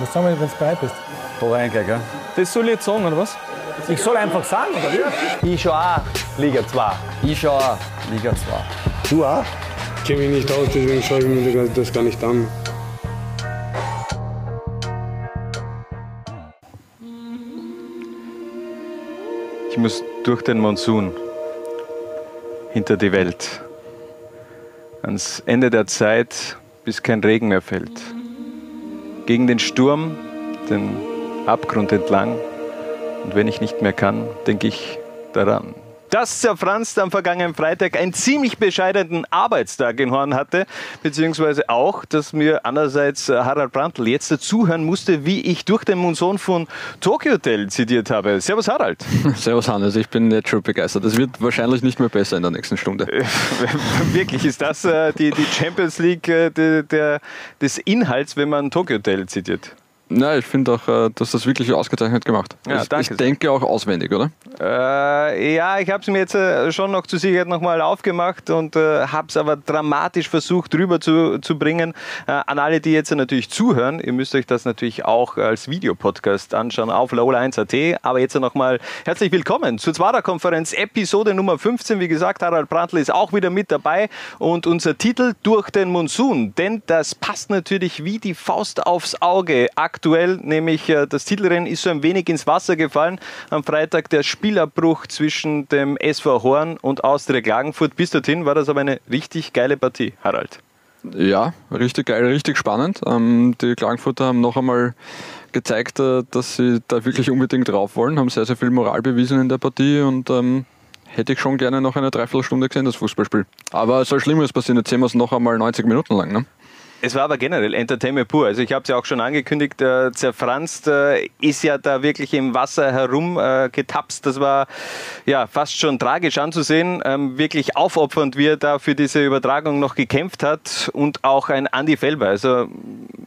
Was sagen wir, wenn du bereit bist? Da rein gleich, gell? Das soll ich jetzt sagen, oder was? Ich soll einfach sagen, oder wie? Ich schon auch Liga 2. Ich schon auch Liga 2. Du auch? Ich kenne mich nicht aus, deswegen schaue ich mir das gar nicht an. Ich muss durch den Monsun hinter die Welt. Ans Ende der Zeit, bis kein Regen mehr fällt. Gegen den Sturm, den Abgrund entlang. Und wenn ich nicht mehr kann, denke ich daran. Das zerfranst am vergangenen Freitag einen ziemlich bescheidenen Arbeitstag in Horn hatte, beziehungsweise auch, dass mir andererseits äh, Harald Brandl jetzt dazuhören musste, wie ich durch den Monsun von Tokyo Hotel zitiert habe. Servus Harald. Servus Hannes, ich bin jetzt schon begeistert. Es wird wahrscheinlich nicht mehr besser in der nächsten Stunde. Wirklich, ist das äh, die, die Champions League äh, der, der, des Inhalts, wenn man Tokyo Hotel zitiert? Na, ich finde auch, äh, dass das wirklich ausgezeichnet gemacht. Ja, ich, danke ich denke auch auswendig, oder? Äh, ja, ich habe es mir jetzt äh, schon noch zur Sicherheit nochmal aufgemacht und äh, habe es aber dramatisch versucht rüber zu, zu bringen. Äh, an alle, die jetzt natürlich zuhören, ihr müsst euch das natürlich auch als Videopodcast anschauen auf laola1.at. Aber jetzt nochmal herzlich willkommen zur Zwara-Konferenz, Episode Nummer 15. Wie gesagt, Harald Brandl ist auch wieder mit dabei und unser Titel Durch den Monsun. Denn das passt natürlich wie die Faust aufs Auge aktuell, nämlich äh, das Titelrennen ist so ein wenig ins Wasser gefallen. Am Freitag der Spielabbruch zwischen dem SV Horn und Austria Klagenfurt. Bis dorthin war das aber eine richtig geile Partie, Harald. Ja, richtig geil, richtig spannend. Ähm, die Klagenfurter haben noch einmal gezeigt, äh, dass sie da wirklich unbedingt drauf wollen, haben sehr, sehr viel Moral bewiesen in der Partie und ähm, hätte ich schon gerne noch eine Dreiviertelstunde gesehen, das Fußballspiel. Aber so schlimm ist passiert, jetzt sehen wir es noch einmal 90 Minuten lang. Ne? Es war aber generell Entertainment pur. Also ich habe es ja auch schon angekündigt, äh, zerfranst äh, ist ja da wirklich im Wasser herum äh, getapst. Das war ja fast schon tragisch anzusehen. Ähm, wirklich aufopfernd, wie er da für diese Übertragung noch gekämpft hat. Und auch ein Andy Felber. Also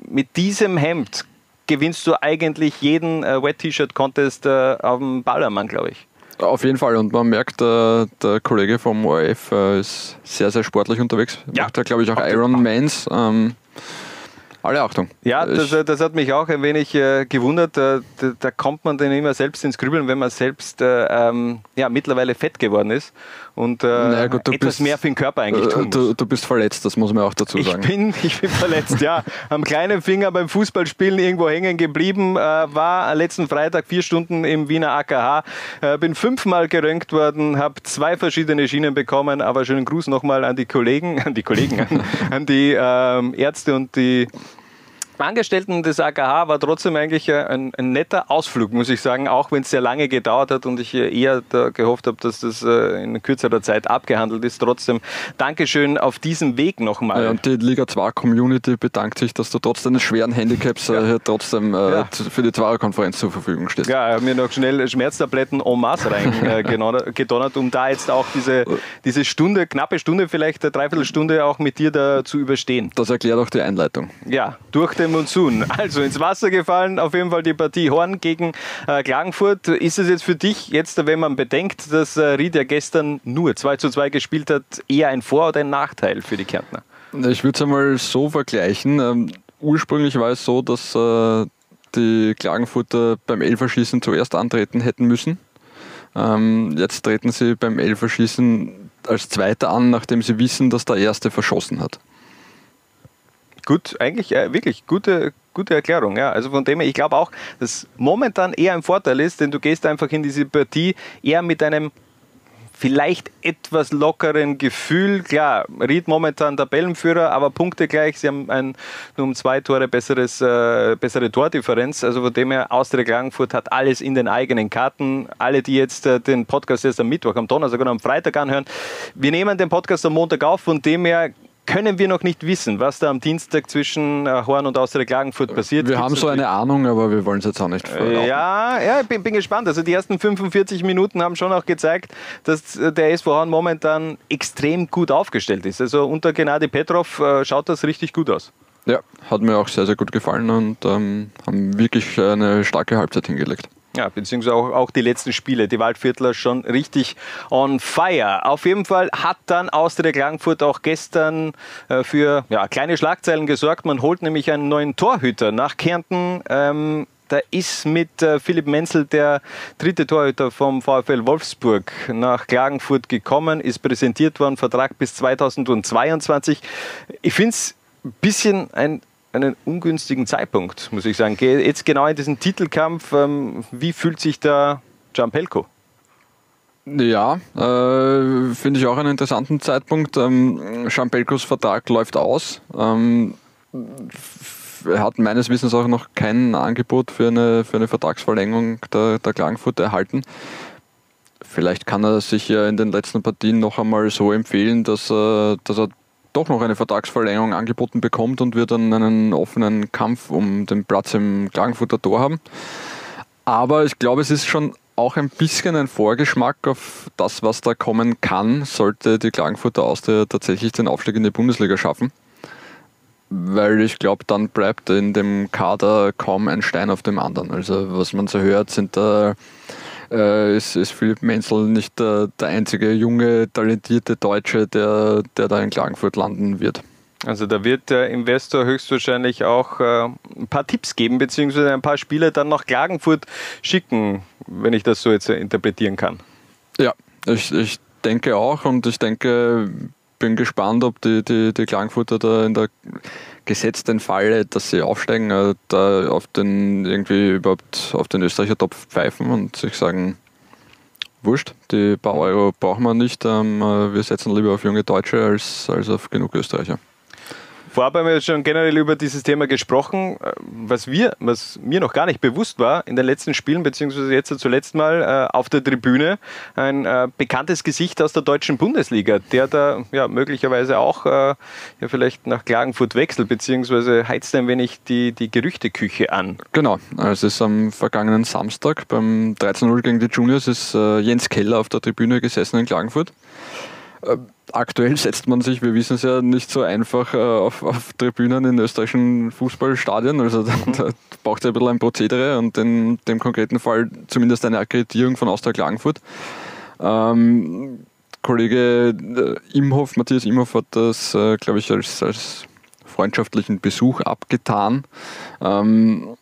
mit diesem Hemd gewinnst du eigentlich jeden äh, Wet-T-Shirt-Contest äh, auf dem Ballermann, glaube ich. Auf jeden Fall. Und man merkt, äh, der Kollege vom ORF äh, ist sehr, sehr sportlich unterwegs. Ja. Macht ja, glaube ich, auch Ironmans. Ähm, alle Achtung. Ja, das, Ich- das hat mich auch ein wenig äh, gewundert. Äh, da, da kommt man dann immer selbst ins Grübeln, wenn man selbst äh, ähm, ja, mittlerweile fett geworden ist und äh, Naja, gut, du etwas bist- mehr für den Körper eigentlich tun Äh, muss. du, du bist verletzt, das muss man auch dazu Ich sagen. bin, ich bin verletzt, ja. Am kleinen Finger beim Fußballspielen irgendwo hängen geblieben. Äh, war letzten Freitag vier Stunden im Wiener AKH. Äh, bin fünfmal geröntgt worden, habe zwei verschiedene Schienen bekommen. Aber schönen Gruß nochmal an die Kollegen, an die Kollegen, an, an die ähm, Ärzte und die Angestellten des AKH war trotzdem eigentlich äh, ein, ein netter Ausflug, muss ich sagen, auch wenn es sehr lange gedauert hat und ich äh, eher gehofft habe, dass das äh, in kürzerer Zeit abgehandelt ist. Trotzdem Dankeschön auf diesem Weg nochmal. Ja, und die Liga 2 Community bedankt sich, dass du trotz deines schweren Handicaps hier trotzdem Ja. für die Zweier-Konferenz zur Verfügung stehst. Ja, mir noch schnell Schmerztabletten en masse reingedonnert, gedonnert, um da jetzt auch diese, diese Stunde, knappe Stunde, vielleicht eine Dreiviertelstunde auch mit dir da zu überstehen. Das erklärt auch die Einleitung. Ja, durch den Monsun. Also ins Wasser gefallen, auf jeden Fall die Partie Horn gegen äh, Klagenfurt. Ist es jetzt für dich, jetzt wenn man bedenkt, dass äh, Ried ja gestern nur 2 zu 2 gespielt hat, eher ein Vor- oder ein Nachteil für die Kärntner? Ich würde es einmal so vergleichen. Ähm, ursprünglich war es so, dass äh, die Klagenfurter beim Elferschießen zuerst antreten hätten müssen. Ähm, jetzt treten sie beim Elferschießen als Zweiter an, nachdem sie wissen, dass der Erste verschossen hat. Gut, eigentlich äh, wirklich gute, gute Erklärung. Ja. Also von dem her, ich glaube auch, dass momentan eher ein Vorteil ist, denn du gehst einfach in diese Partie eher mit einem vielleicht etwas lockeren Gefühl. Klar, Ried momentan Tabellenführer, aber Punkte gleich. Sie haben ein, nur um zwei Tore besseres, äh, bessere Tordifferenz. Also von dem her, Austria Klagenfurt hat alles in den eigenen Karten. Alle, die jetzt äh, den Podcast erst am Mittwoch, am Donnerstag oder am Freitag anhören, wir nehmen den Podcast am Montag auf. Von dem her können wir noch nicht wissen, was da am Dienstag zwischen äh, Horn und Austria Klagenfurt passiert. Wir Gibt's haben so eine Ahnung, aber wir wollen es jetzt auch nicht verraten. ja, ja, ich bin, bin gespannt. Also die ersten 45 Minuten haben schon auch gezeigt, dass äh, der SV Horn momentan extrem gut aufgestellt ist. Also unter Gennady Petrov äh, schaut das richtig gut aus. Ja, hat mir auch sehr, sehr gut gefallen und ähm, haben wirklich eine starke Halbzeit hingelegt. Ja, beziehungsweise auch, auch die letzten Spiele. Die Waldviertler schon richtig on fire. Auf jeden Fall hat dann Austria Klagenfurt auch gestern äh, für ja, kleine Schlagzeilen gesorgt. Man holt nämlich einen neuen Torhüter nach Kärnten. Ähm, da ist mit äh, Philipp Menzel der dritte Torhüter vom VfL Wolfsburg nach Klagenfurt gekommen, ist präsentiert worden, Vertrag bis 2022. Ich finde es ein bisschen ein einen ungünstigen Zeitpunkt, muss ich sagen. Jetzt genau in diesen Titelkampf, ähm, wie fühlt sich da Gianpelko? Ja, äh, finde ich auch einen interessanten Zeitpunkt. Ähm, Gianpelkos Vertrag läuft aus. Ähm, er hat meines Wissens auch noch kein Angebot für eine, für eine Vertragsverlängerung der, der Klagenfurt erhalten. Vielleicht kann er sich ja in den letzten Partien noch einmal so empfehlen, dass er, dass er doch noch eine Vertragsverlängerung angeboten bekommt und wir dann einen offenen Kampf um den Platz im Klagenfurter Tor haben. Aber ich glaube, es ist schon auch ein bisschen ein Vorgeschmack auf das, was da kommen kann, sollte die Klagenfurter Austria tatsächlich den Aufstieg in die Bundesliga schaffen. Weil ich glaube, dann bleibt in dem Kader kaum ein Stein auf dem anderen. Also was man so hört, sind da äh, ist, ist Philipp Menzel nicht der, der einzige junge, talentierte Deutsche, der, der da in Klagenfurt landen wird. Also da wird der Investor höchstwahrscheinlich auch äh, ein paar Tipps geben, beziehungsweise ein paar Spieler dann nach Klagenfurt schicken, wenn ich das so jetzt interpretieren kann. Ja, ich, ich denke auch und ich denke, bin gespannt, ob die, die, die Klagenfurter da in der gesetzten Falle, dass sie aufsteigen, äh, da auf den irgendwie überhaupt auf den Österreicher Topf pfeifen und sich sagen, wurscht, die paar Euro brauchen wir nicht, ähm, äh, wir setzen lieber auf junge Deutsche als, als auf genug Österreicher. Vorab haben wir schon generell über dieses Thema gesprochen. Äh, was, wir, was mir noch gar nicht bewusst war, in den letzten Spielen, beziehungsweise jetzt zuletzt mal äh, auf der Tribüne, ein äh, bekanntes Gesicht aus der deutschen Bundesliga, der da ja, möglicherweise auch äh, ja, vielleicht nach Klagenfurt wechselt, beziehungsweise heizt ein wenig die, die Gerüchteküche an. Genau, also es ist am vergangenen Samstag beim 13-0 gegen die Juniors ist äh, Jens Keller auf der Tribüne gesessen in Klagenfurt. Aktuell setzt man sich, wir wissen es ja, nicht so einfach äh, auf, auf, Tribünen in österreichischen Fußballstadien. Also da, da braucht es ein bisschen ein Prozedere und in dem konkreten Fall zumindest eine Akkreditierung von Austria Klagenfurt. Ähm, Kollege äh, Imhoff, Matthias Imhoff hat das, äh, glaube ich, als, als freundschaftlichen Besuch abgetan. Ähm,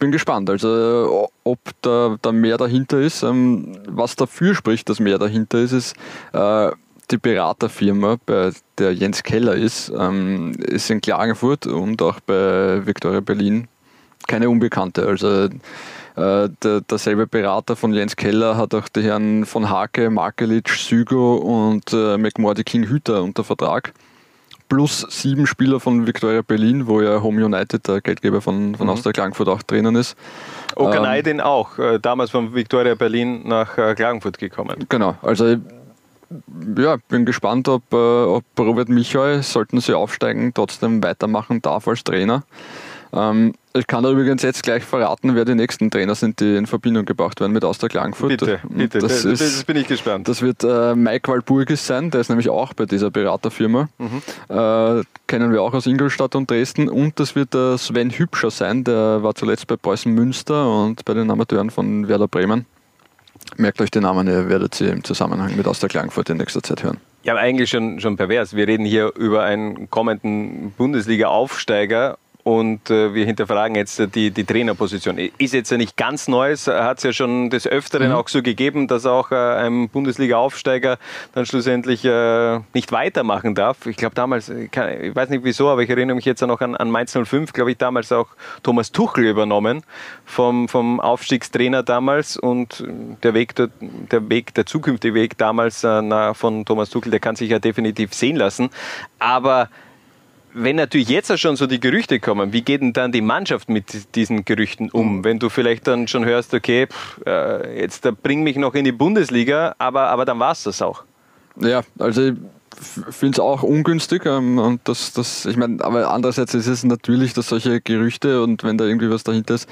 bin gespannt, also ob da, da mehr dahinter ist. Ähm, was dafür spricht, dass mehr dahinter ist, ist äh, die Beraterfirma, bei der Jens Keller ist, ähm, ist in Klagenfurt und auch bei Victoria Berlin keine Unbekannte. Also äh, der, derselbe Berater von Jens Keller hat auch die Herren von Hake, Markelic, Sügo und äh, McMordy King Hüter unter Vertrag plus sieben Spieler von Victoria Berlin, wo ja Home United, der Geldgeber von, von mhm. Austria Klagenfurt, auch drinnen ist. Okaneidin ähm, auch, äh, damals von Victoria Berlin nach äh, Klagenfurt gekommen. Genau, also ja, bin gespannt, ob, äh, ob Robert Michael, sollten sie aufsteigen, trotzdem weitermachen darf als Trainer. Ähm, ich kann da übrigens jetzt gleich verraten, wer die nächsten Trainer sind, die in Verbindung gebracht werden mit Austria Klagenfurt. Bitte, bitte, das, das, ist, bin ich gespannt. Das wird äh, Mike Walburgis sein, der ist nämlich auch bei dieser Beraterfirma. Mhm. Äh, kennen wir auch aus Ingolstadt und Dresden. Und das wird äh, Sven Hübscher sein, der war zuletzt bei Preußen Münster und bei den Amateuren von Werder Bremen. Merkt euch den Namen, ihr werdet sie im Zusammenhang mit Austria Klagenfurt in nächster Zeit hören. Ja, eigentlich schon, schon pervers. Wir reden hier über einen kommenden Bundesliga-Aufsteiger und äh, wir hinterfragen jetzt die, die Trainerposition. Ist jetzt ja nicht ganz Neues, hat es ja schon des Öfteren mhm. auch so gegeben, dass auch äh, ein Bundesliga-Aufsteiger dann schlussendlich äh, nicht weitermachen darf. Ich glaube damals, ich, kann, ich, weiß nicht wieso, aber ich erinnere mich jetzt noch an, an Mainz 05, glaube ich damals auch Thomas Tuchel übernommen vom, vom Aufstiegstrainer damals und der Weg, der, der Weg, der zukünftige Weg damals äh, na, von Thomas Tuchel, der kann sich ja definitiv sehen lassen. Aber wenn natürlich jetzt schon so die Gerüchte kommen, wie geht denn dann die Mannschaft mit diesen Gerüchten um? Mhm. Wenn du vielleicht dann schon hörst, okay, pff, äh, jetzt bring mich noch in die Bundesliga, aber, aber dann war es das auch. Ja, also ich finde es auch ungünstig. Ähm, und das, das, ich meine, aber andererseits ist es natürlich, dass solche Gerüchte und wenn da irgendwie was dahinter ist,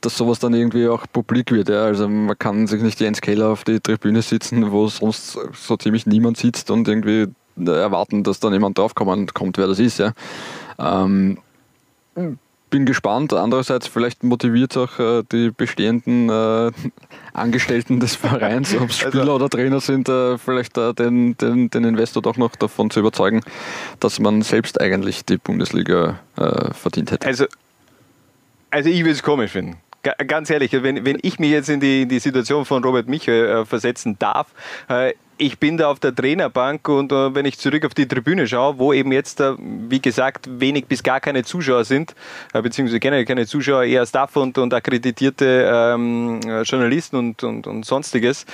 dass sowas dann irgendwie auch publik wird. Ja. Also man kann sich nicht Jens Keller auf die Tribüne sitzen, wo sonst so ziemlich niemand sitzt und irgendwie erwarten, dass dann jemand draufkommt, kommt, wer das ist. Ja. Ähm, bin gespannt. Andererseits vielleicht motiviert auch äh, die bestehenden äh, Angestellten des Vereins, ob es Spieler also, oder Trainer sind, äh, vielleicht äh, den, den, den Investor doch noch davon zu überzeugen, dass man selbst eigentlich die Bundesliga äh, verdient hätte. Also, also ich würde es komisch finden. Ganz ehrlich, wenn, wenn ich mich jetzt in die, die Situation von Robert Michel äh, versetzen darf, äh, ich bin da auf der Trainerbank und äh, wenn ich zurück auf die Tribüne schaue, wo eben jetzt, äh, wie gesagt, wenig bis gar keine Zuschauer sind, äh, beziehungsweise generell keine Zuschauer, eher Staff und, und akkreditierte ähm, Journalisten und, und, und sonstiges.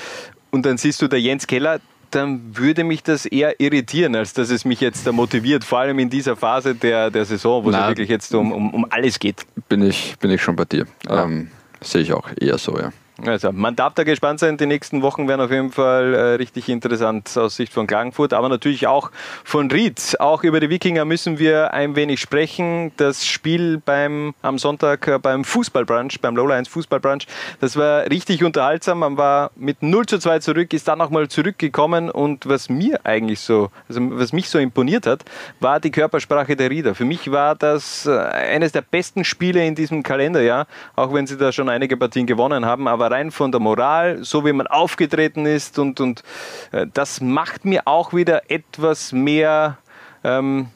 Und dann siehst du der Jens Keller, dann würde mich das eher irritieren, als dass es mich jetzt motiviert, vor allem in dieser Phase der, der Saison, wo Nein, es wirklich jetzt um, um, um alles geht. Bin ich, bin ich schon bei dir. Ja. Ähm, sehe ich auch eher so, ja. Also, man darf da gespannt sein. Die nächsten Wochen werden auf jeden Fall äh, richtig interessant aus Sicht von Klagenfurt, aber natürlich auch von Ried. Auch über die Wikinger müssen wir ein wenig sprechen. Das Spiel beim, am Sonntag äh, beim Fußballbrunch, beim Lowlands Fußballbrunch, das war richtig unterhaltsam. Man war mit 0 zu 2 zurück, ist dann nochmal zurückgekommen und was mir eigentlich so, also was mich so imponiert hat, war die Körpersprache der Rieder. Für mich war das äh, eines der besten Spiele in diesem Kalenderjahr, auch wenn sie da schon einige Partien gewonnen haben, aber rein von der Moral, so wie man aufgetreten ist und, und äh, das macht mir auch wieder etwas mehr ähm,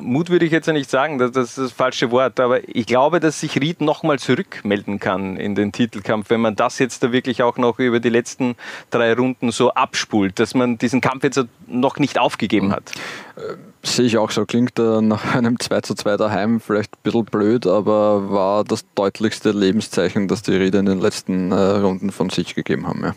Mut würde ich jetzt ja nicht sagen, das, ist das falsche Wort, aber ich glaube, dass sich Ried nochmal zurückmelden kann in den Titelkampf, wenn man das jetzt da wirklich auch noch über die letzten drei Runden so abspult, dass man diesen Kampf jetzt noch nicht aufgegeben hat. Sehe ich auch so. Klingt äh, nach einem 2 zu 2 daheim vielleicht ein bisschen blöd, aber war das deutlichste Lebenszeichen, das die Rieder in den letzten äh, Runden von sich gegeben haben. Ja.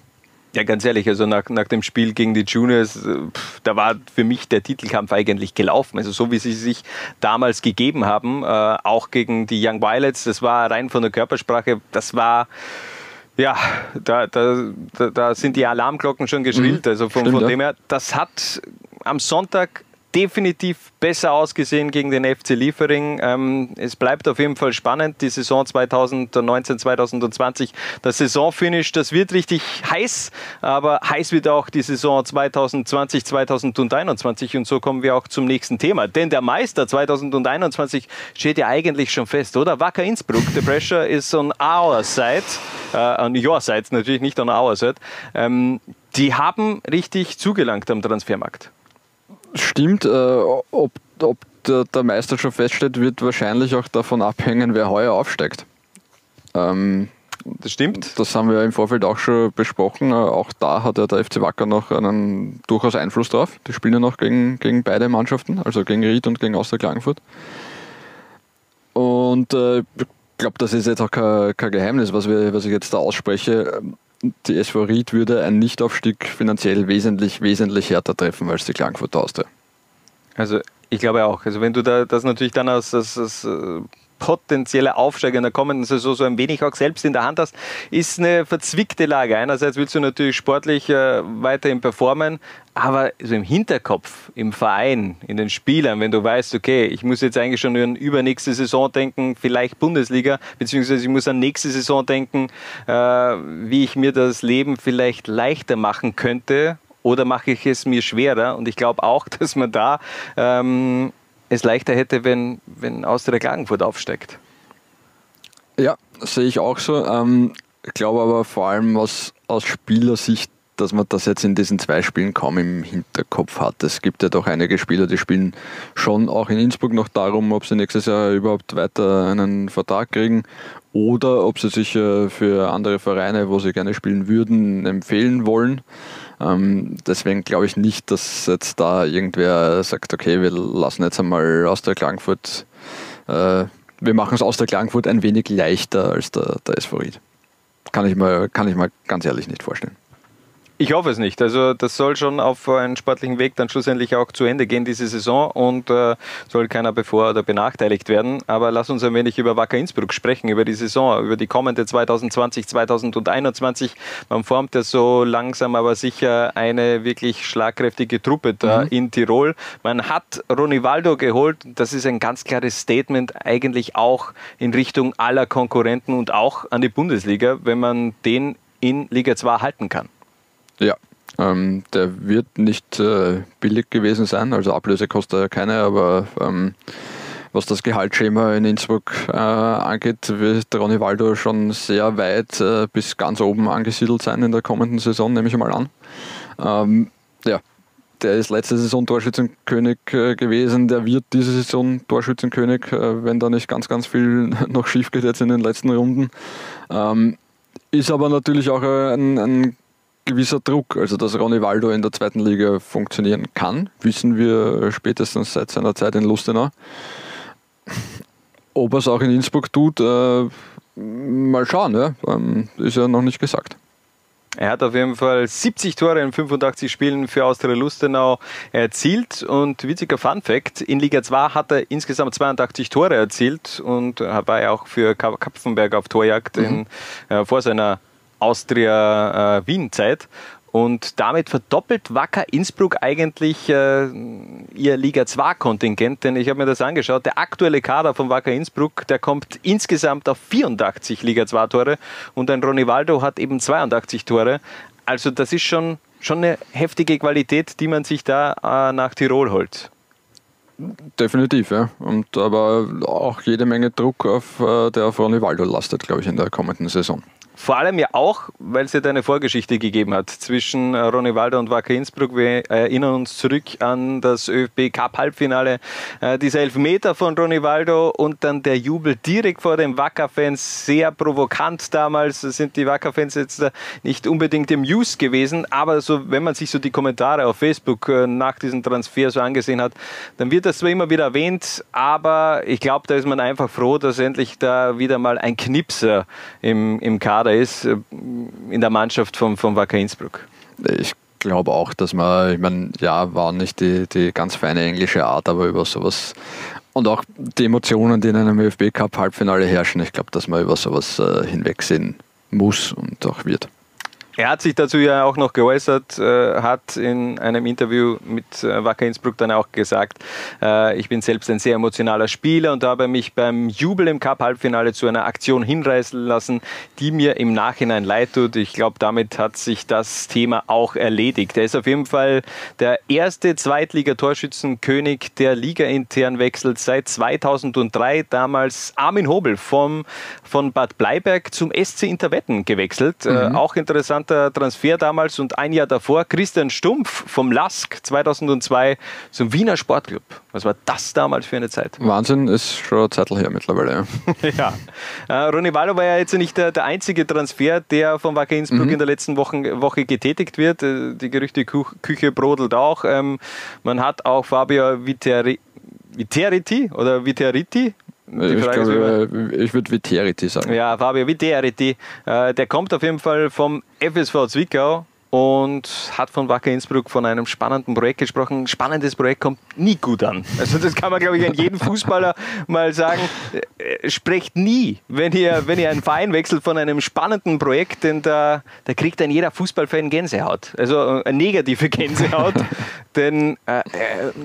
Ja, ganz ehrlich, also nach, nach dem Spiel gegen die Juniors, äh, pff, da war für mich der Titelkampf eigentlich gelaufen. Also so wie sie sich damals gegeben haben, äh, auch gegen die Young Violets, das war rein von der Körpersprache, das war ja, da, da, da sind die Alarmglocken schon geschrillt. Mhm. Also von, Stimmt, von dem her, das hat am Sonntag definitiv besser ausgesehen gegen den FC Liefering. Ähm, es bleibt auf jeden Fall spannend, die Saison 2019, 2020. Das Saisonfinish, das wird richtig heiß, aber heiß wird auch die Saison 2020, 2021 und so kommen wir auch zum nächsten Thema. Denn der Meister 2021 steht ja eigentlich schon fest, oder? Wacker Innsbruck, the pressure is on our side, uh, on your side natürlich, nicht on our side. Ähm, die haben richtig zugelangt am Transfermarkt stimmt. Äh, ob, ob der, der, Meister schon feststeht, wird wahrscheinlich auch davon abhängen, wer heuer aufsteigt. Ähm, das stimmt. Das haben wir im Vorfeld auch schon besprochen. Äh, auch da hat ja der FC Wacker noch einen durchaus Einfluss drauf. Die spielen ja noch gegen, gegen beide Mannschaften, also gegen Ried und gegen Austria Klagenfurt. Und äh, ich glaube, das ist jetzt auch kein, kein Geheimnis, was, wir, was ich jetzt da ausspreche die SV Ried würde ein Nichtaufstieg finanziell wesentlich, wesentlich härter treffen als die Klagenfurt Austria. Also ich glaube auch. Also wenn du da das natürlich dann aus, aus, aus äh, potenzielle Aufsteiger in der kommenden Saison so ein wenig auch selbst in der Hand hast, ist eine verzwickte Lage. Einerseits willst du natürlich sportlich äh, weiterhin performen, aber so im Hinterkopf, im Verein, in den Spielern, wenn du weißt, okay, ich muss jetzt eigentlich schon an übernächste Saison denken, vielleicht Bundesliga, beziehungsweise ich muss an nächste Saison denken, äh, wie ich mir das Leben vielleicht leichter machen könnte, oder mache ich es mir schwerer? Und ich glaube auch, dass man da ähm, es leichter hätte, wenn, wenn Austria Klagenfurt aufsteigt. Ja, sehe ich auch so. Ähm, ich glaube aber vor allem aus, aus Spielersicht, dass man das jetzt in diesen zwei Spielen kaum im Hinterkopf hat. Es gibt ja doch einige Spieler, die spielen schon auch in Innsbruck noch darum, ob sie nächstes Jahr überhaupt weiter einen Vertrag kriegen oder ob sie sich äh, für andere Vereine, wo sie gerne spielen würden, empfehlen wollen. Ähm, deswegen glaube ich nicht, dass jetzt da irgendwer sagt, okay, wir lassen jetzt einmal aus der Klagenfurt, äh, wir machen es aus der Klagenfurt ein wenig leichter als der, der Ried. Kann ich, mal, kann ich mal ganz ehrlich nicht vorstellen. Ich hoffe es nicht. Also das soll schon auf einen sportlichen Weg dann schlussendlich auch zu Ende gehen, diese Saison und äh, soll keiner bevor oder benachteiligt werden. Aber lass uns ein wenig über Wacker Innsbruck sprechen, über die Saison, über die kommende 2020, 2021. Man formt ja so langsam aber sicher eine wirklich schlagkräftige Truppe da mhm. in Tirol. Man hat Ronivaldo geholt. Das ist ein ganz klares Statement eigentlich auch in Richtung aller Konkurrenten und auch an die Bundesliga, wenn man den in Liga 2 halten kann. Ja, ähm, der wird nicht äh, billig gewesen sein, also Ablöse kostet er keine, aber ähm, was das Gehaltsschema in Innsbruck äh, angeht, wird Ronny Waldo schon sehr weit äh, bis ganz oben angesiedelt sein in der kommenden Saison, nehme ich mal an. Ähm, ja, der ist letzte Saison Torschützenkönig äh, gewesen, der wird diese Saison Torschützenkönig, äh, wenn da nicht ganz, ganz viel noch schief geht jetzt in den letzten Runden. Ähm, ist aber natürlich auch ein, ein gewisser Druck, also dass Ronny Waldo in der zweiten Liga funktionieren kann, wissen wir spätestens seit seiner Zeit in Lustenau. Ob er es auch in Innsbruck tut, äh, mal schauen, ja. Ähm, ist ja noch nicht gesagt. Er hat auf jeden Fall 70 Tore in 85 Spielen für Austria Lustenau erzielt und witziger Fun Fact, in Liga 2 hat er insgesamt 82 Tore erzielt und war ja auch für Kapfenberg auf Torjagd mhm. in, äh, vor seiner Austria äh, Wien Zeit und damit verdoppelt Wacker Innsbruck eigentlich äh, ihr Liga 2 Kontingent, denn ich habe mir das angeschaut. Der aktuelle Kader von Wacker Innsbruck, der kommt insgesamt auf 84 Liga 2 Tore und ein Ronny Waldo hat eben 82 Tore. Also das ist schon, schon eine heftige Qualität, die man sich da äh, nach Tirol holt. Definitiv, ja. Und aber auch jede Menge Druck, auf, äh, der auf Ronny Waldo lastet, glaube ich, in der kommenden Saison. Vor allem ja auch, weil es ja eine Vorgeschichte gegeben hat zwischen äh, Ronny Walder und Wacker Innsbruck. Wir erinnern uns zurück an das ÖFB Cup Halbfinale. Äh, dieser Elfmeter von Ronny Waldo und dann der Jubel direkt vor den Wacker-Fans. Sehr provokant damals. Sind die Wacker-Fans jetzt nicht unbedingt im Use gewesen. Aber so, wenn man sich so die Kommentare auf Facebook äh, nach diesem Transfer so angesehen hat, dann wird das zwar immer wieder erwähnt. Aber ich glaube, da ist man einfach froh, dass endlich da wieder mal ein Knipser im, im Kader Kader ist äh, in der Mannschaft von, von Wacker Innsbruck. Ich glaube auch, dass man, ich meine, ja, war nicht die, die ganz feine englische Art, aber über sowas und auch die Emotionen, die in einem ÖFB Cup Halbfinale herrschen, ich glaube, dass man über sowas äh, hinwegsehen muss und auch wird. Er hat sich dazu ja auch noch geäußert, äh, hat in einem Interview mit äh, Wacker Innsbruck dann auch gesagt, äh, ich bin selbst ein sehr emotionaler Spieler und habe mich beim Jubel im Cup-Halbfinale zu einer Aktion hinreißen lassen, die mir im Nachhinein leid tut. Ich glaube, damit hat sich das Thema auch erledigt. Er ist auf jeden Fall der erste Zweitligatorschützenkönig, der Liga intern wechselt seit 2003. Damals Armin Hobel vom, von Bad Bleiberg zum SC Interwetten gewechselt. Äh, mhm. auch interessant interessanter Transfer damals und ein Jahr davor Christian Stumpf vom LASK 2002 zum Wiener Sportclub. Was war das damals für eine Zeit? Wahnsinn, ist schon eine Zeit her mittlerweile. Ja, ja. Äh, Ronny Wallo war ja jetzt nicht der, der einzige Transfer, der von Wacker Innsbruck mhm. in der letzten Woche, Woche getätigt wird. Äh, die Gerüchteküche brodelt auch. Ähm, man hat auch Fabio Viteri Viteriti oder Viteriti, ich, glaube, ich würde Viteriti sagen. Ja, Fabio Viteriti. Äh, der kommt auf jeden Fall vom FSV Zwickau und hat von Wacker Innsbruck von einem spannenden Projekt gesprochen. Spannendes Projekt kommt nie gut an. Also das kann man, glaube ich, an jeden Fußballer mal sagen. Äh, sprecht nie, wenn ihr, wenn ihr einen Verein wechselt von einem spannenden Projekt, denn da, da kriegt dann jeder Fußballfan Gänsehaut. Also äh, eine negative Gänsehaut. denn äh,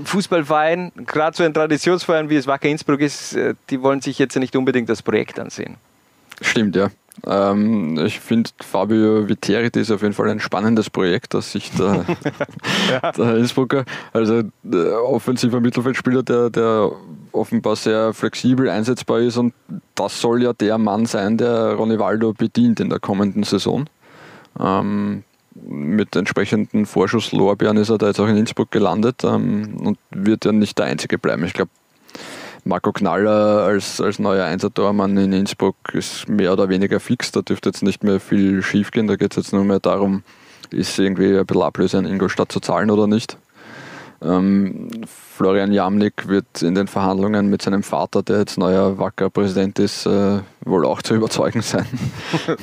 Fußballverein, gerade so ein Traditionsverein wie es Wacker Innsbruck ist, die wollen sich jetzt nicht unbedingt das Projekt ansehen. Stimmt, ja. Ähm, ich finde, Fabio Viteriti ist auf jeden Fall ein spannendes Projekt aus Sicht der, ja. der Innsbrucker. Also der offensiver Mittelfeldspieler, der, der offenbar sehr flexibel einsetzbar ist und das soll ja der Mann sein, der Ronny Waldo bedient in der kommenden Saison. Ähm, mit entsprechenden Vorschusslorbeeren ist er da jetzt auch in Innsbruck gelandet ähm, und wird ja nicht der Einzige bleiben. Ich glaube, Marco Knaller als, als neuer Einsertormann in Innsbruck ist mehr oder weniger fix. Da dürfte jetzt nicht mehr viel schief gehen. Da geht es jetzt nur mehr darum, ist irgendwie ein bisschen Ablöse an Ingolstadt zu zahlen oder nicht. Ähm, Florian Jamnik wird in den Verhandlungen mit seinem Vater, der jetzt neuer Wacker-Präsident ist, äh, wohl auch zu überzeugen sein.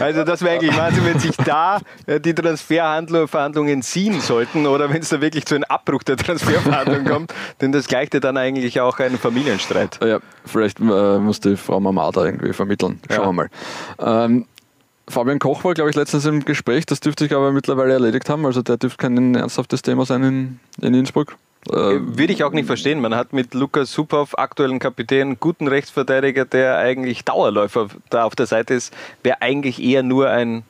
Also das wäre eigentlich Wahnsinn, wenn sich da äh, die Transferverhandlungen ziehen sollten oder wenn es da wirklich zu einem Abbruch der Transferverhandlungen kommt, denn das gleicht ja dann eigentlich auch einen Familienstreit. Ja, vielleicht äh, muss die Frau Mamada irgendwie vermitteln. Schauen ja. wir mal. Ähm, Fabian Koch war, glaube ich, letztens im Gespräch, das dürfte sich aber mittlerweile erledigt haben. Also der dürfte kein ernsthaftes Thema sein in, in Innsbruck. Äh, Würde ich auch nicht verstehen. Man hat mit Lukas Supov, aktuellen Kapitän, guten Rechtsverteidiger, der eigentlich Dauerläufer da auf der Seite ist, wäre eigentlich eher nur ein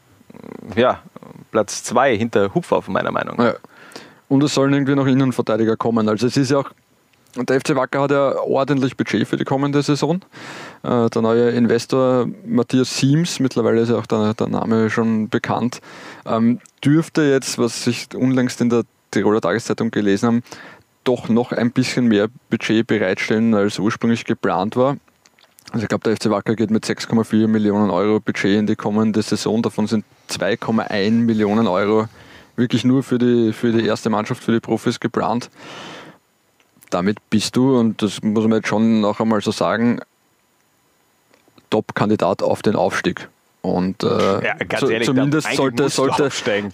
ja, Platz 2 hinter Hupfauf, meiner Meinung nach. Ja. Und es sollen irgendwie noch Innenverteidiger kommen. Also es ist ja auch Und der FC Wacker hat ja ordentlich Budget für die kommende Saison. Äh, der neue Investor Matthias Siems, mittlerweile ist ja auch der, der Name schon bekannt, ähm, dürfte jetzt, was ich unlängst in der Tiroler Tageszeitung gelesen habe, doch noch ein bisschen mehr Budget bereitstellen, als ursprünglich geplant war. Also ich glaube, der FC Wacker geht mit 6,4 Millionen Euro Budget in die kommende Saison. Davon sind 2,1 Millionen Euro wirklich nur für die, für die erste Mannschaft, für die Profis geplant. Damit bist du, und das muss man jetzt schon noch einmal so sagen, Top-Kandidat auf den Aufstieg. Und äh, Ja, ganz zu, ehrlich, zumindest, sollte, sollte,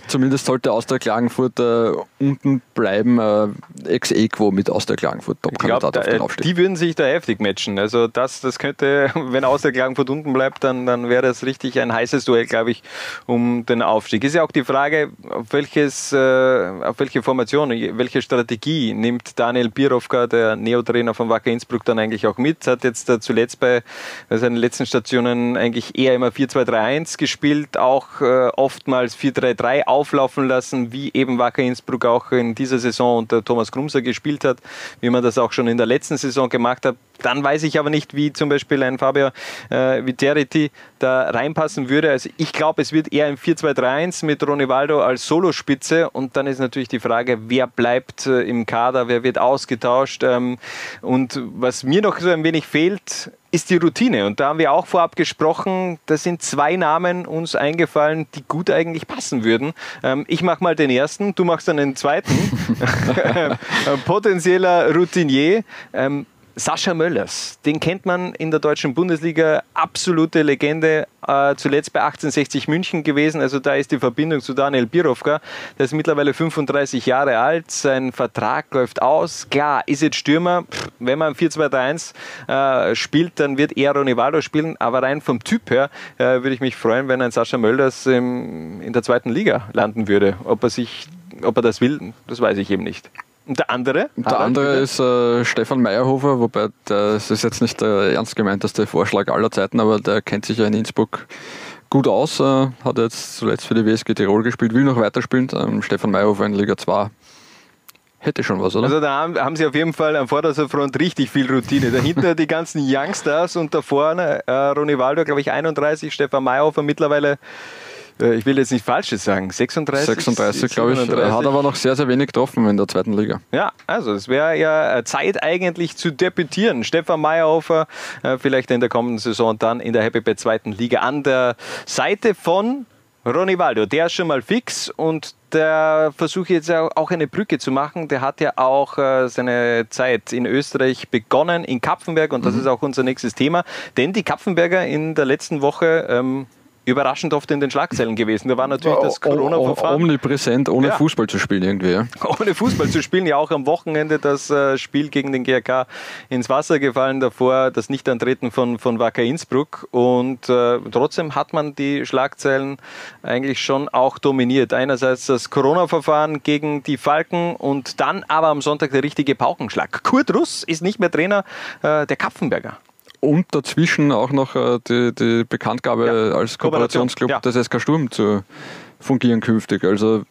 zumindest sollte Austria Klagenfurt äh, unten bleiben, äh, ex equo mit Austria Klagenfurt, Ich glaub, Top-Kandidat da, auf den äh, Aufstieg. die würden sich da heftig matchen. Also das, das könnte, wenn außer Klagenfurt unten bleibt, dann, dann wäre das richtig ein heißes Duell, glaube ich, um den Aufstieg. Ist ja auch die Frage, auf, welches, äh, auf welche Formation, welche Strategie nimmt Daniel Birovka, der Neotrainer von Wacker Innsbruck, dann eigentlich auch mit. Hat jetzt äh, zuletzt bei seinen letzten Stationen eigentlich eher immer 4-2-3-1 gespielt, auch äh, oftmals 4-3-3 auflaufen lassen, wie eben Wacker Innsbruck auch in dieser Saison unter Thomas Krumser gespielt hat, wie man das auch schon in der letzten Saison gemacht hat. Dann weiß ich aber nicht, wie zum Beispiel ein Fabio äh, Viteriti da reinpassen würde. Also ich glaube, es wird eher ein 4-2-3-1 mit Ronivaldo als Solospitze und dann ist natürlich die Frage, wer bleibt äh, im Kader, wer wird ausgetauscht. Ähm, und was mir noch so ein wenig fehlt, ist die Routine. Und da haben wir auch vorab gesprochen, da sind zwei Namen uns eingefallen, die gut eigentlich passen würden. Ähm, ich mache mal den ersten, du machst dann den zweiten. Ein Potenzieller Routinier. Ähm, Sascha Möllers, den kennt man in der deutschen Bundesliga, absolute Legende, äh, zuletzt bei 1860 München gewesen, also da ist die Verbindung zu Daniel Birovka, der ist mittlerweile 35 Jahre alt, sein Vertrag läuft aus, klar, ist jetzt Stürmer, Pff, wenn man 4-2-3-1 äh, spielt, dann wird eher Ronivaldo spielen, aber rein vom Typ her äh, würde ich mich freuen, wenn ein Sascha Möllers ähm, in der zweiten Liga landen würde, ob er sich, ob er das will, das weiß ich eben nicht. Und der andere? Der Harald, andere bitte? ist äh, Stefan Meyerhofer, wobei das ist jetzt nicht der ernst gemeinteste Vorschlag aller Zeiten, aber der kennt sich ja in Innsbruck gut aus, äh, hat jetzt zuletzt für die WSG Tirol gespielt, will noch weiterspielen. Ähm, Stefan Meyerhofer in Liga 2 hätte schon was, oder? Also da haben, haben sie auf jeden Fall am vordersten Front richtig viel Routine. Dahinter die ganzen Youngsters und da vorne äh, Ronivaldo, glaube ich, 31, Stefan Mayhofer mittlerweile, ich will jetzt nicht Falsches sagen, 36? 36, glaube ich. Er 37. hat aber noch sehr, sehr wenig getroffen in der zweiten Liga. Ja, also es wäre ja Zeit eigentlich zu debütieren. Stefan Meyerhofer äh, vielleicht in der kommenden Saison dann in der Happy Bad zweiten Liga an der Seite von Ronivaldo. Der ist schon mal fix und der versucht jetzt auch eine Brücke zu machen. Der hat ja auch äh, seine Zeit in Österreich begonnen, in Kapfenberg und das ist auch unser nächstes Thema. Denn die Kapfenberger in der letzten Woche ähm, überraschend oft in den Schlagzeilen gewesen. Da war natürlich das Corona-Verfahren. Omnipräsent, ohne Ja. Fußball zu spielen irgendwie. Ja. ohne Fußball zu spielen. Ja, auch am Wochenende das äh, Spiel gegen den GRK ins Wasser gefallen. Davor das Nichtantreten von, von Wacker Innsbruck. Und äh, trotzdem hat man die Schlagzeilen eigentlich schon auch dominiert. Einerseits das Corona-Verfahren gegen die Falken und dann aber am Sonntag der richtige Paukenschlag. Kurt Russ ist nicht mehr Trainer äh, der Kapfenberger. Und dazwischen auch noch äh, die, die Bekanntgabe Ja, als Kooperationsclub Ja. des SK Sturm zu fungieren künftig. Also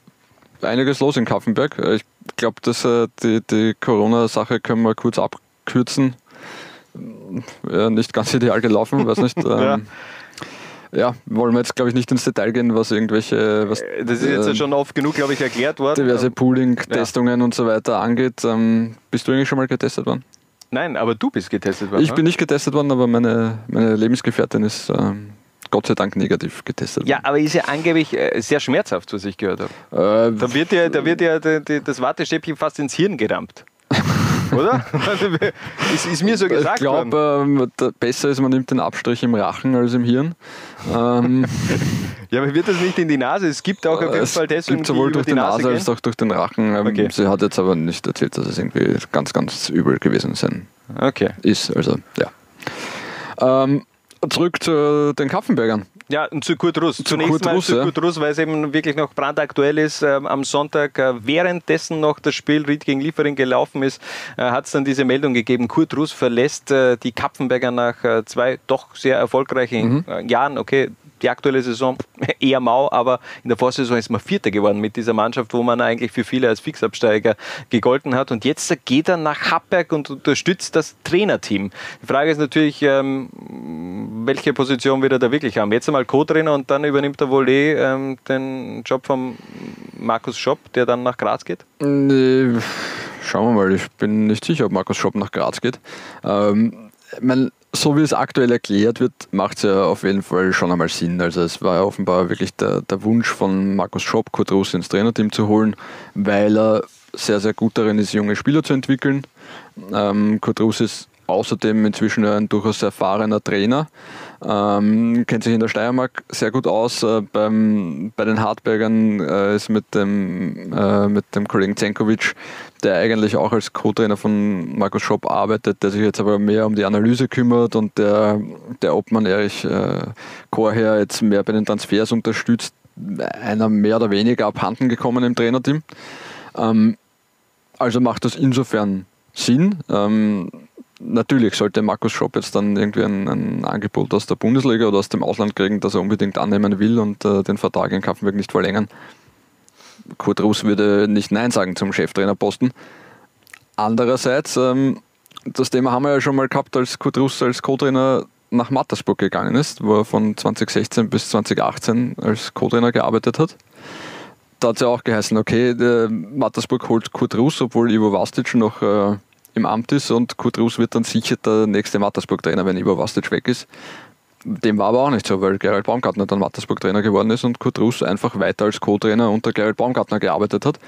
einiges los in Kaffenberg. Äh, Ich glaube, dass äh, die, die Corona-Sache können wir kurz abkürzen. Ja, nicht ganz ideal gelaufen, weiß nicht. Ähm, ja. wollen wir jetzt, glaube ich, nicht ins Detail gehen, was irgendwelche, was Das ist jetzt äh, ja schon oft genug, glaube ich, erklärt worden. diverse Pooling-Testungen und so weiter angeht. Ähm, bist du eigentlich schon mal getestet worden? Nein, aber du bist getestet worden. Ich ne? bin nicht getestet worden, aber meine, meine Lebensgefährtin ist ähm, Gott sei Dank negativ getestet Ja, aber ist ja angeblich äh, sehr schmerzhaft, was ich gehört habe. worden. Äh, Da wird ja, da wird ja die, die, das Wattestäbchen fast ins Hirn gerammt. Oder? Ist, ist mir so ich gesagt worden. glaube, ähm, besser ist, man nimmt den Abstrich im Rachen als im Hirn. Ähm, Ja, aber wird das nicht in die Nase? Es gibt auch auf jeden es Fall Testungen, gibt sowohl durch die die Nase, Nase als auch durch den Rachen. Ähm, Okay. Sie hat jetzt aber nicht erzählt, dass es irgendwie ganz, ganz übel gewesen sein Okay. ist. Also, ja. Ähm, zurück zu den Kaffenbergern. Ja, und zu Kurt Russ. Zunächst mal zu ja. Kurt Russ, weil es eben wirklich noch brandaktuell ist. Ähm, am Sonntag, äh, währenddessen noch das Spiel Ried gegen Liefering gelaufen ist, äh, hat es dann diese Meldung gegeben, Kurt Russ verlässt äh, die Kapfenberger nach zwei doch sehr erfolgreichen Mhm. Jahren. Okay, die aktuelle Saison eher mau, aber in der Vorsaison ist man Vierter geworden mit dieser Mannschaft, wo man eigentlich für viele als Fixabsteiger gegolten hat. Und jetzt geht er nach Happberg und unterstützt das Trainerteam. Die Frage ist natürlich, ähm, welche Position wird er da wirklich haben? Jetzt einmal Co-Trainer und dann übernimmt er wohl eh ähm, den Job von Markus Schopp, der dann nach Graz geht? Nee, schauen wir mal. Ich bin nicht sicher, ob Markus Schopp nach Graz geht. Ähm, mein, so wie es aktuell erklärt wird, macht es ja auf jeden Fall schon einmal Sinn. Also es war ja offenbar wirklich der, der Wunsch von Markus Schopp, Kurt Russ ins Trainerteam zu holen, weil er sehr, sehr gut darin ist, junge Spieler zu entwickeln. Ähm, Kurt Russ ist außerdem inzwischen ein durchaus erfahrener Trainer. Ähm, kennt sich in der Steiermark sehr gut aus. Äh, beim, bei den Hartbergern äh, ist mit dem, äh, mit dem Kollegen Zenkovic, der eigentlich auch als Co-Trainer von Markus Schopp arbeitet, der sich jetzt aber mehr um die Analyse kümmert und der, der Obmann Erich äh, jetzt mehr bei den Transfers unterstützt, einer mehr oder weniger abhanden gekommen im Trainerteam. Ähm, also macht das insofern Sinn. Ähm, natürlich sollte Markus Schopp jetzt dann irgendwie ein, ein, Angebot aus der Bundesliga oder aus dem Ausland kriegen, das er unbedingt annehmen will und äh, den Vertrag in Kaffenberg nicht verlängern. Kurt Russ würde nicht Nein sagen zum Cheftrainerposten. Andererseits, ähm, das Thema haben wir ja schon mal gehabt, als Kurt Russ als Co-Trainer nach Mattersburg gegangen ist, wo er von 2016 bis 2018 als Co-Trainer gearbeitet hat. Da hat es ja auch geheißen, okay, Mattersburg holt Kurt Russ, obwohl Ivo Vastic noch äh, im Amt ist und Kurt Russ wird dann sicher der nächste Mattersburg-Trainer, wenn Ivo Vastic weg ist. Dem war aber auch nicht so, weil Gerald Baumgartner dann Mattersburg-Trainer geworden ist und Kurt Russ einfach weiter als Co-Trainer unter Gerald Baumgartner gearbeitet hat.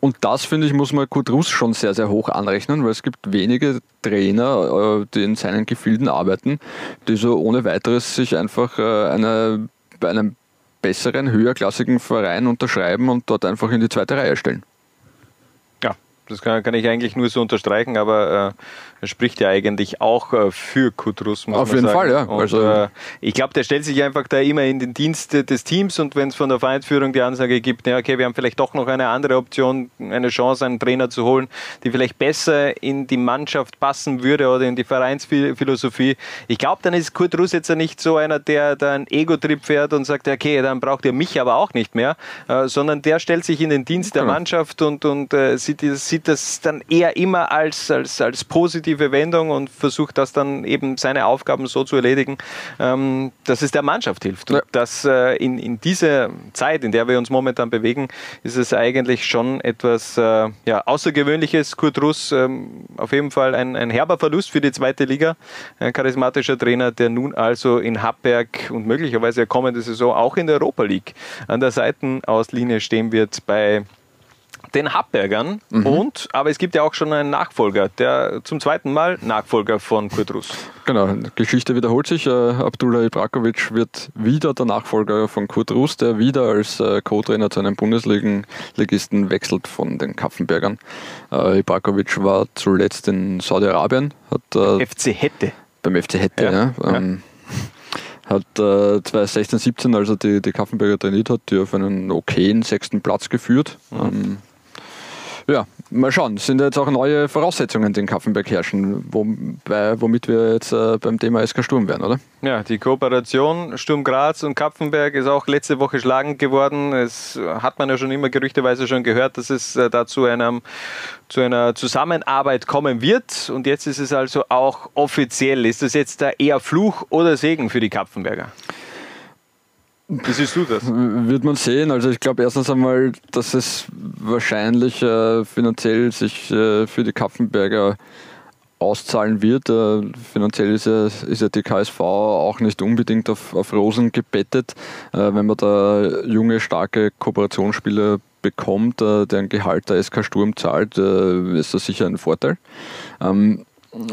Und das, finde ich, muss man Kurt Russ schon sehr, sehr hoch anrechnen, weil es gibt wenige Trainer, äh, die in seinen Gefilden arbeiten, die so ohne weiteres sich einfach äh, eine, bei einem besseren, höherklassigen Verein unterschreiben und dort einfach in die zweite Reihe stellen. Das kann, kann, ich eigentlich nur so unterstreichen, aber äh, spricht ja eigentlich auch äh, für Kutrus. Auf jeden sagen. Fall, ja. Und, also, äh, ich glaube, der stellt sich einfach da immer in den Dienst des Teams und wenn es von der Vereinsführung die Ansage gibt, ja, okay, wir haben vielleicht doch noch eine andere Option, eine Chance, einen Trainer zu holen, die vielleicht besser in die Mannschaft passen würde oder in die Vereinsphilosophie. Ich glaube, dann ist Kurt Russ jetzt nicht so einer, der da einen Ego-Trip fährt und sagt, okay, dann braucht ihr mich aber auch nicht mehr, äh, sondern der stellt sich in den Dienst der genau. Mannschaft und, und äh, sieht, sieht das dann eher immer als, als, als positive Wendung und versucht das dann eben seine Aufgaben so zu erledigen, ähm, dass es der Mannschaft hilft. Und ja. dass äh, in, in dieser Zeit, in der wir uns momentan bewegen, ist es eigentlich schon etwas äh, ja, Außergewöhnliches. Kurt Russ ähm, auf jeden Fall ein, ein herber Verlust für die zweite Liga. Ein charismatischer Trainer, der nun also in Happberg und möglicherweise kommende Saison auch in der Europa League an der Seitenauslinie stehen wird bei den Habbergern. Mhm. Und, aber es gibt ja auch schon einen Nachfolger, der zum zweiten Mal Nachfolger von Kurt Russ. Genau, die Geschichte wiederholt sich. Äh, Abdullah Ibrakovic wird wieder der Nachfolger von Kurt Russ, der wieder als äh, Co-Trainer zu einem Bundesligisten wechselt von den Kaffenbergern. Äh, Ibrakovic war zuletzt in Saudi-Arabien. FC Hette. Beim FC Hette, ja. ja. Ähm, hat äh, 2016, 17, als er die, die Kaffenberger trainiert hat, die auf einen okayen sechsten Platz geführt. Mhm. Ähm, ja, mal schauen. Sind jetzt auch neue Voraussetzungen, die in Kaffenberg herrschen, wobei, womit wir jetzt äh, beim Thema SK Sturm werden, oder? Ja, die Kooperation Sturm Graz und Kapfenberg ist auch letzte Woche schlagend geworden. Es hat man ja schon immer gerüchteweise schon gehört, dass es äh, dazu einem, zu einer Zusammenarbeit kommen wird. Und jetzt ist es also auch offiziell. Ist das jetzt der eher Fluch oder Segen für die Kapfenberger? Wie siehst du das? Wird man sehen. Also ich glaube erstens einmal, dass es wahrscheinlich äh, finanziell sich äh, für die Kapfenberger auszahlen wird. Äh, finanziell ist ja, ist ja die KSV auch nicht unbedingt auf, auf Rosen gebettet. Äh, wenn man da junge, starke Kooperationsspieler bekommt, äh, deren Gehalt der SK Sturm zahlt, äh, ist das sicher ein Vorteil. Ähm,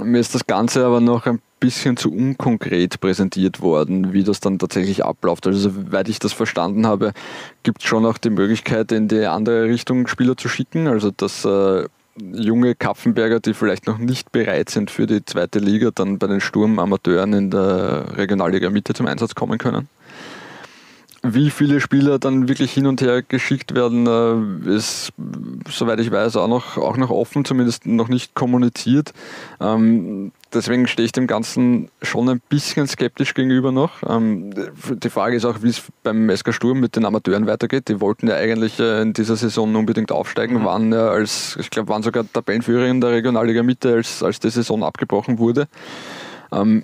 mir ist das Ganze aber noch ein bisschen zu unkonkret präsentiert worden, wie das dann tatsächlich abläuft. Also soweit ich das verstanden habe, gibt es schon auch die Möglichkeit, in die andere Richtung Spieler zu schicken. Also dass äh, junge Kapfenberger, die vielleicht noch nicht bereit sind für die zweite Liga, dann bei den Sturmamateuren in der Regionalliga Mitte zum Einsatz kommen können. Wie viele Spieler dann wirklich hin und her geschickt werden, äh, ist, soweit ich weiß, auch noch, auch noch offen, zumindest noch nicht kommuniziert. Ähm, deswegen stehe ich dem Ganzen schon ein bisschen skeptisch gegenüber noch. Ähm, die Frage ist auch, wie es beim SK Sturm mit den Amateuren weitergeht. Die wollten ja eigentlich äh, in dieser Saison unbedingt aufsteigen, mhm. waren ja als, ich glaube, waren sogar Tabellenführer in der Regionalliga Mitte, als, als die Saison abgebrochen wurde. Ähm,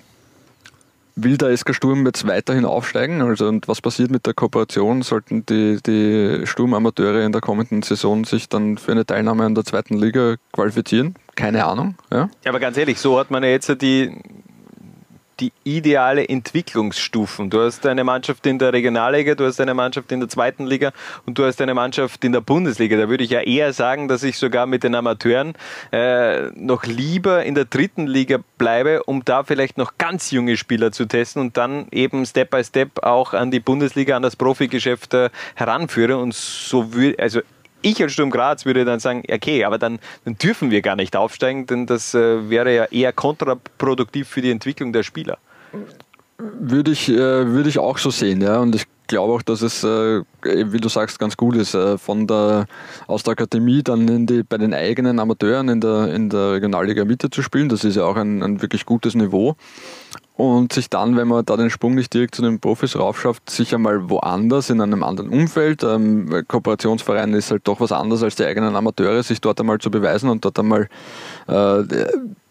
will der SK Sturm jetzt weiterhin aufsteigen? Also, und was passiert mit der Kooperation? Sollten die, die Sturmamateure in der kommenden Saison sich dann für eine Teilnahme an der zweiten Liga qualifizieren? Keine Ahnung. Ja, ja aber ganz ehrlich, so hat man ja jetzt die, die ideale Entwicklungsstufen. Du hast eine Mannschaft in der Regionalliga, du hast eine Mannschaft in der zweiten Liga und du hast eine Mannschaft in der Bundesliga. Da würde ich ja eher sagen, dass ich sogar mit den Amateuren äh, noch lieber in der dritten Liga bleibe, um da vielleicht noch ganz junge Spieler zu testen und dann eben Step by Step auch an die Bundesliga, an das Profigeschäft äh, heranführe. Und so würde, also ich als Sturm Graz würde dann sagen, okay, aber dann, dann dürfen wir gar nicht aufsteigen, denn das äh, wäre ja eher kontraproduktiv für die Entwicklung der Spieler. Würde ich, äh, würde ich auch so sehen, ja. Und ich glaube auch, dass es, äh, wie du sagst, ganz gut ist, äh, von der, aus der Akademie dann in die, bei den eigenen Amateuren in der, in der Regionalliga Mitte zu spielen. Das ist ja auch ein, ein wirklich gutes Niveau und sich dann, wenn man da den Sprung nicht direkt zu den Profis raufschafft, sich einmal woanders in einem anderen Umfeld, ähm, Kooperationsverein ist halt doch was anderes als die eigenen Amateure, sich dort einmal zu beweisen und dort einmal äh,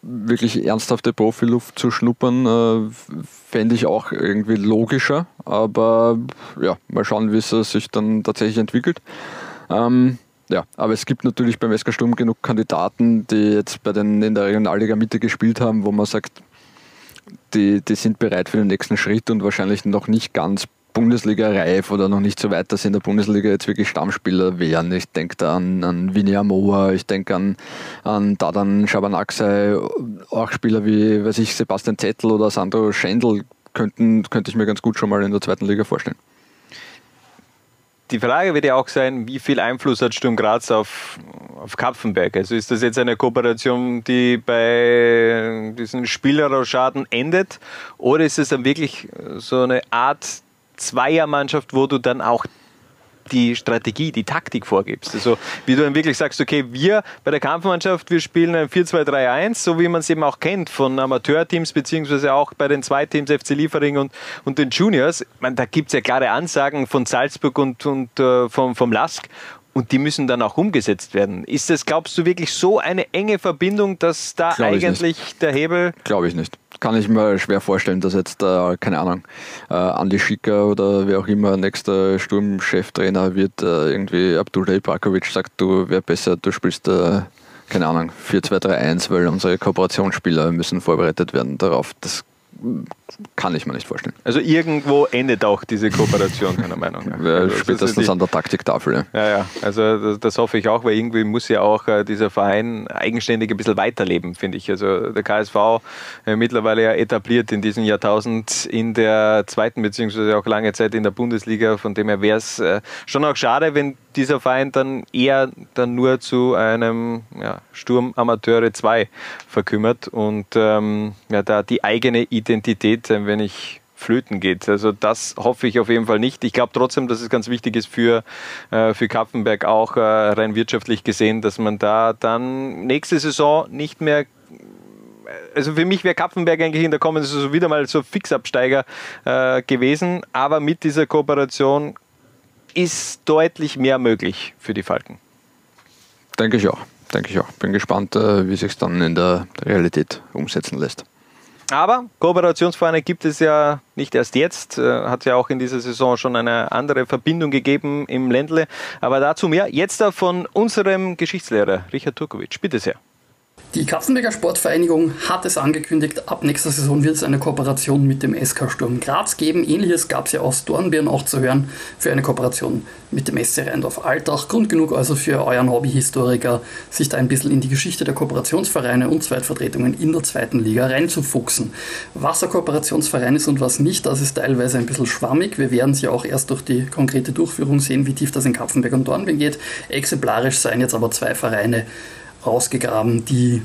wirklich ernsthafte Profiluft zu schnuppern, äh, fände ich auch irgendwie logischer, aber ja, mal schauen, wie es sich dann tatsächlich entwickelt. Ähm, ja, aber es gibt natürlich beim SK Sturm genug Kandidaten, die jetzt bei den in der Regionalliga Mitte gespielt haben, wo man sagt, die, die sind bereit für den nächsten Schritt und wahrscheinlich noch nicht ganz Bundesliga-reif oder noch nicht so weit, dass sie in der Bundesliga jetzt wirklich Stammspieler wären. Ich denke da an, an Vinny Amoa, ich denke an, an Dadan Schabanakse, auch Spieler wie, weiß ich, Sebastian Zettel oder Sandro Schendl könnten, könnte ich mir ganz gut schon mal in der zweiten Liga vorstellen die Frage wird ja auch sein, wie viel Einfluss hat Sturm Graz auf, auf Kapfenberg? Also ist das jetzt eine Kooperation, die bei diesen Spielerrochaden endet? Oder ist es dann wirklich so eine Art Zweiermannschaft, wo du dann auch die Strategie, die Taktik vorgibst. Also wie du dann wirklich sagst, okay, wir bei der Kampfmannschaft, wir spielen ein 4-2-3-1, so wie man es eben auch kennt von Amateurteams, beziehungsweise auch bei den zwei Teams FC Liefering und, und den Juniors. meine, da gibt es ja klare Ansagen von Salzburg und, und äh, vom, vom Lask und die müssen dann auch umgesetzt werden. Ist das, glaubst du, wirklich so eine enge Verbindung, dass da Glaub eigentlich der Hebel. Glaube ich nicht. Kann ich mir schwer vorstellen, dass jetzt, äh, keine Ahnung, äh, Andi Schicker oder wer auch immer nächster Sturmcheftrainer wird, äh, irgendwie Abdullah Ibrakovic sagt, du wär besser, du spielst, äh, keine Ahnung, 4-2-3-1, weil unsere Kooperationsspieler müssen vorbereitet werden darauf. Das kann ich mir nicht vorstellen. Also irgendwo endet auch diese Kooperation, meiner Meinung nach. Also spätestens die, an der Taktiktafel. Ja. ja, ja, also das, das, hoffe ich auch, weil irgendwie muss ja auch äh, dieser Verein eigenständig ein bisschen weiterleben, finde ich. Also der KSV äh, mittlerweile ja etabliert in diesem Jahrtausend in der zweiten beziehungsweise auch lange Zeit in der Bundesliga. Von dem her wäre es äh, schon auch schade, wenn dieser Verein dann eher dann nur zu einem ja, Sturm Amateure 2 verkümmert und ähm, ja, da die eigene Identität ein wenig flöten geht. Also das hoffe ich auf jeden Fall nicht. Ich glaube trotzdem, dass es ganz wichtig ist für, äh, für Kapfenberg auch äh, rein wirtschaftlich gesehen, dass man da dann nächste Saison nicht mehr also für mich wäre Kapfenberg eigentlich in der kommenden Saison wieder mal so Fixabsteiger äh, gewesen, aber mit dieser Kooperation ist deutlich mehr möglich für die Falken. Denke ich auch. Denke ich auch. Bin gespannt, äh, wie sich dann in der Realität umsetzen lässt. Aber Kooperationsvereine gibt es ja nicht erst jetzt, äh, hat ja auch in dieser Saison schon eine andere Verbindung gegeben im Ländle. Aber dazu mehr jetzt von unserem Geschichtslehrer Richard Turkovic. Bitte sehr. Die Kapfenberger Sportvereinigung hat es angekündigt, ab nächster Saison wird es eine Kooperation mit dem SK Sturm Graz geben. Ähnliches gab es ja aus Dornbirn auch zu hören für eine Kooperation mit dem SC Rheindorf Altach. Grund genug also für euren Hobbyhistoriker, sich da ein bisschen in die Geschichte der Kooperationsvereine und Zweitvertretungen in der zweiten Liga reinzufuchsen. Was ein Kooperationsverein ist und was nicht, das ist teilweise ein bisschen schwammig. Wir werden es ja auch erst durch die konkrete Durchführung sehen, wie tief das in Kapfenberg und Dornbirn geht. Exemplarisch seien jetzt aber zwei Vereine, rausgegraben, die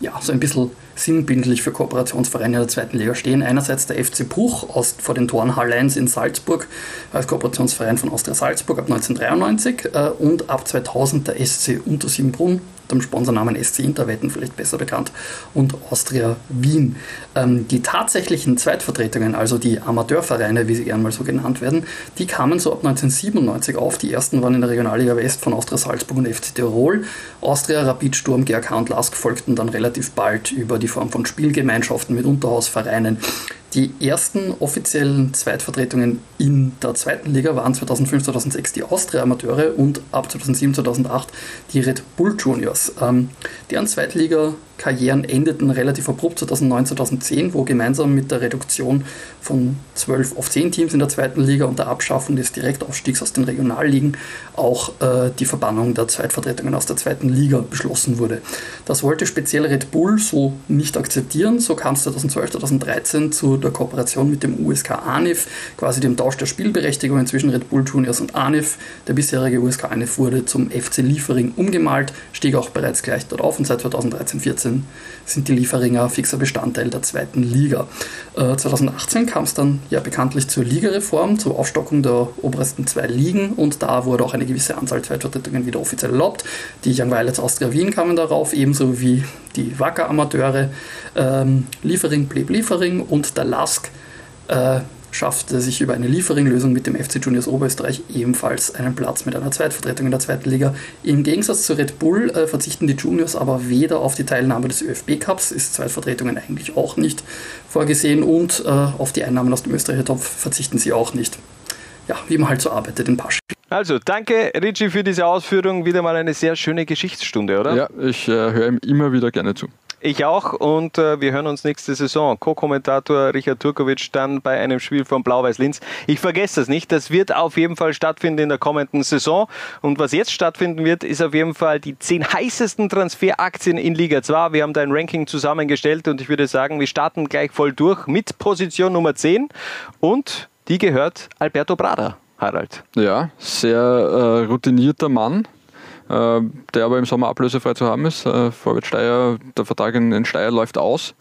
ja, so ein bisschen sinnbildlich für Kooperationsvereine der zweiten Liga stehen. Einerseits der FC Bruch aus, vor den Toren Halleins in Salzburg als Kooperationsverein von Austria Salzburg ab 1993 äh, und ab 2000 der SC Untersiebenbrunn dem Sponsornamen SC Interwetten vielleicht besser bekannt, und Austria Wien. Ähm, die tatsächlichen Zweitvertretungen, also die Amateurvereine, wie sie gern mal so genannt werden, die kamen so ab 1997 auf. Die ersten waren in der Regionalliga West von Austria Salzburg und FC Tirol. Austria, Rapid, Sturm, GRK und Lask folgten dann relativ bald über die Form von Spielgemeinschaften mit Unterhausvereinen. Die ersten offiziellen Zweitvertretungen in der zweiten Liga waren 2005, 2006 die Austria-Amateure und ab 2007, 2008 die Red Bull Juniors. Ähm, deren Zweitliga-Karrieren endeten relativ abrupt 2009, 2010, wo gemeinsam mit der Reduktion von 12 auf 10 Teams in der zweiten Liga und der Abschaffung des Direktaufstiegs aus den Regionalligen auch äh, die Verbannung der Zweitvertretungen aus der zweiten Liga beschlossen wurde. Das wollte speziell Red Bull so nicht akzeptieren. So kam es 2012, 2013 zu der Kooperation mit dem USK ANIF, quasi dem Tausch der Spielberechtigungen zwischen Red Bull Juniors und ANIF. Der bisherige USK ANIF wurde zum FC Liefering umgemalt, stieg auch bereits gleich dort auf und seit 2013-14 sind die Lieferinger fixer Bestandteil der zweiten Liga. Äh, 2018 kam es dann ja bekanntlich zur Ligareform, zur Aufstockung der obersten zwei Ligen und da wurde auch eine gewisse Anzahl Zweitvertretungen wieder offiziell erlaubt. Die Young Violets Austria Wien kamen darauf, ebenso wie die Wacker Amateure. Ähm, Liefering blieb Liefering und der Lask äh, schaffte sich über eine Lieferinglösung mit dem FC Juniors Oberösterreich ebenfalls einen Platz mit einer Zweitvertretung in der zweiten Liga. Im Gegensatz zu Red Bull äh, verzichten die Juniors aber weder auf die Teilnahme des ÖFB Cups, ist Zweitvertretungen eigentlich auch nicht vorgesehen, und äh, auf die Einnahmen aus dem Österreicher Topf verzichten sie auch nicht. Ja, wie man halt so arbeitet in Pasch. Also, danke Richie für diese Ausführung. Wieder mal eine sehr schöne Geschichtsstunde, oder? Ja, ich äh, höre ihm immer wieder gerne zu. Ich auch und äh, wir hören uns nächste Saison. Co-Kommentator Richard Turkovic dann bei einem Spiel von Blau-Weiß-Linz. Ich vergesse das nicht, das wird auf jeden Fall stattfinden in der kommenden Saison. Und was jetzt stattfinden wird, ist auf jeden Fall die zehn heißesten Transferaktien in Liga 2. Wir haben da ein Ranking zusammengestellt und ich würde sagen, wir starten gleich voll durch mit Position Nummer 10 und die gehört Alberto Brada. Harald. Ja, sehr äh, routinierter Mann, der aber im Sommer ablösefrei zu haben ist. Äh, Vorwärts Steyr, der Vertrag in, Steyr läuft aus.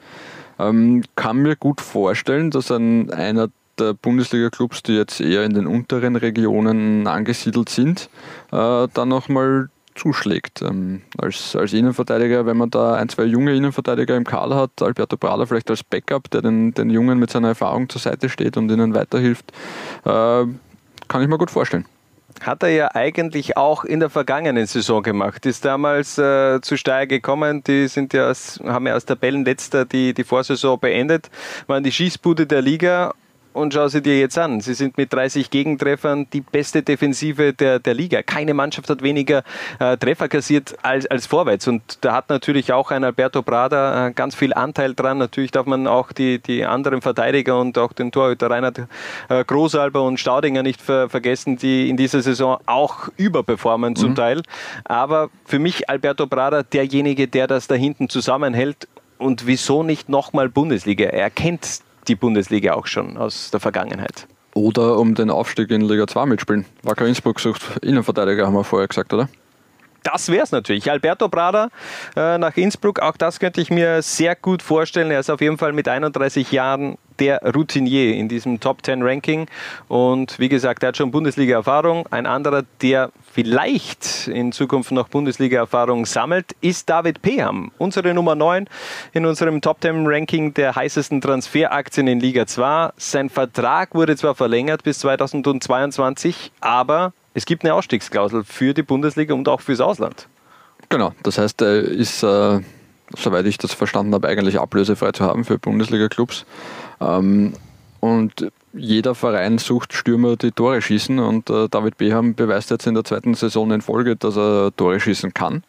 Ähm, kann mir gut vorstellen, dass ein, einer der Bundesliga-Clubs, die jetzt eher in den unteren Regionen angesiedelt sind, äh, dann nochmal zuschlägt. Ähm, als, als Innenverteidiger, wenn man da ein, zwei junge Innenverteidiger im Kader hat, Alberto Prada vielleicht als Backup, der den, den Jungen mit seiner Erfahrung zur Seite steht und ihnen weiterhilft, äh, kann ich mir gut vorstellen. Hat er ja eigentlich auch in der vergangenen Saison gemacht. Ist damals äh, zu Steyr gekommen. Die sind ja aus, haben ja als Tabellenletzter die, die Vorsaison beendet, waren die Schießbude der Liga und schau sie dir jetzt an. Sie sind mit 30 Gegentreffern die beste Defensive der, der Liga. Keine Mannschaft hat weniger äh, Treffer kassiert als, als vorwärts. Und da hat natürlich auch ein Alberto Prada äh, ganz viel Anteil dran. Natürlich darf man auch die, die anderen Verteidiger und auch den Torhüter Reinhard äh, Großalber und Staudinger nicht ver vergessen, die in dieser Saison auch überperformen zum mhm. Teil. Aber für mich Alberto Prada derjenige, der das da hinten zusammenhält und wieso nicht nochmal Bundesliga? Er kennt die Bundesliga auch schon aus der Vergangenheit. Oder um den Aufstieg in Liga 2 mitspielen. Wacker Innsbruck sucht Innenverteidiger, haben wir vorher gesagt, oder? Das wäre es natürlich. Alberto Prada äh, nach Innsbruck, auch das könnte ich mir sehr gut vorstellen. Er ist auf jeden Fall mit 31 Jahren der Routinier in diesem Top 10 Ranking. Und wie gesagt, er hat schon Bundesliga-Erfahrung. Ein anderer, der vielleicht in Zukunft noch Bundesliga-Erfahrung sammelt, ist David Peham. Unsere Nummer 9 in unserem Top 10 Ranking der heißesten Transferaktien in Liga 2. Sein Vertrag wurde zwar verlängert bis 2022, aber es gibt eine Ausstiegsklausel für die Bundesliga und auch fürs Ausland. Genau, das heißt, er ist, äh, soweit ich das verstanden habe, eigentlich ablösefrei zu haben für Bundesliga-Clubs. Ähm, und jeder Verein sucht Stürmer, die Tore schießen und äh, David Beham beweist jetzt in der zweiten Saison in Folge, dass er Tore schießen kann.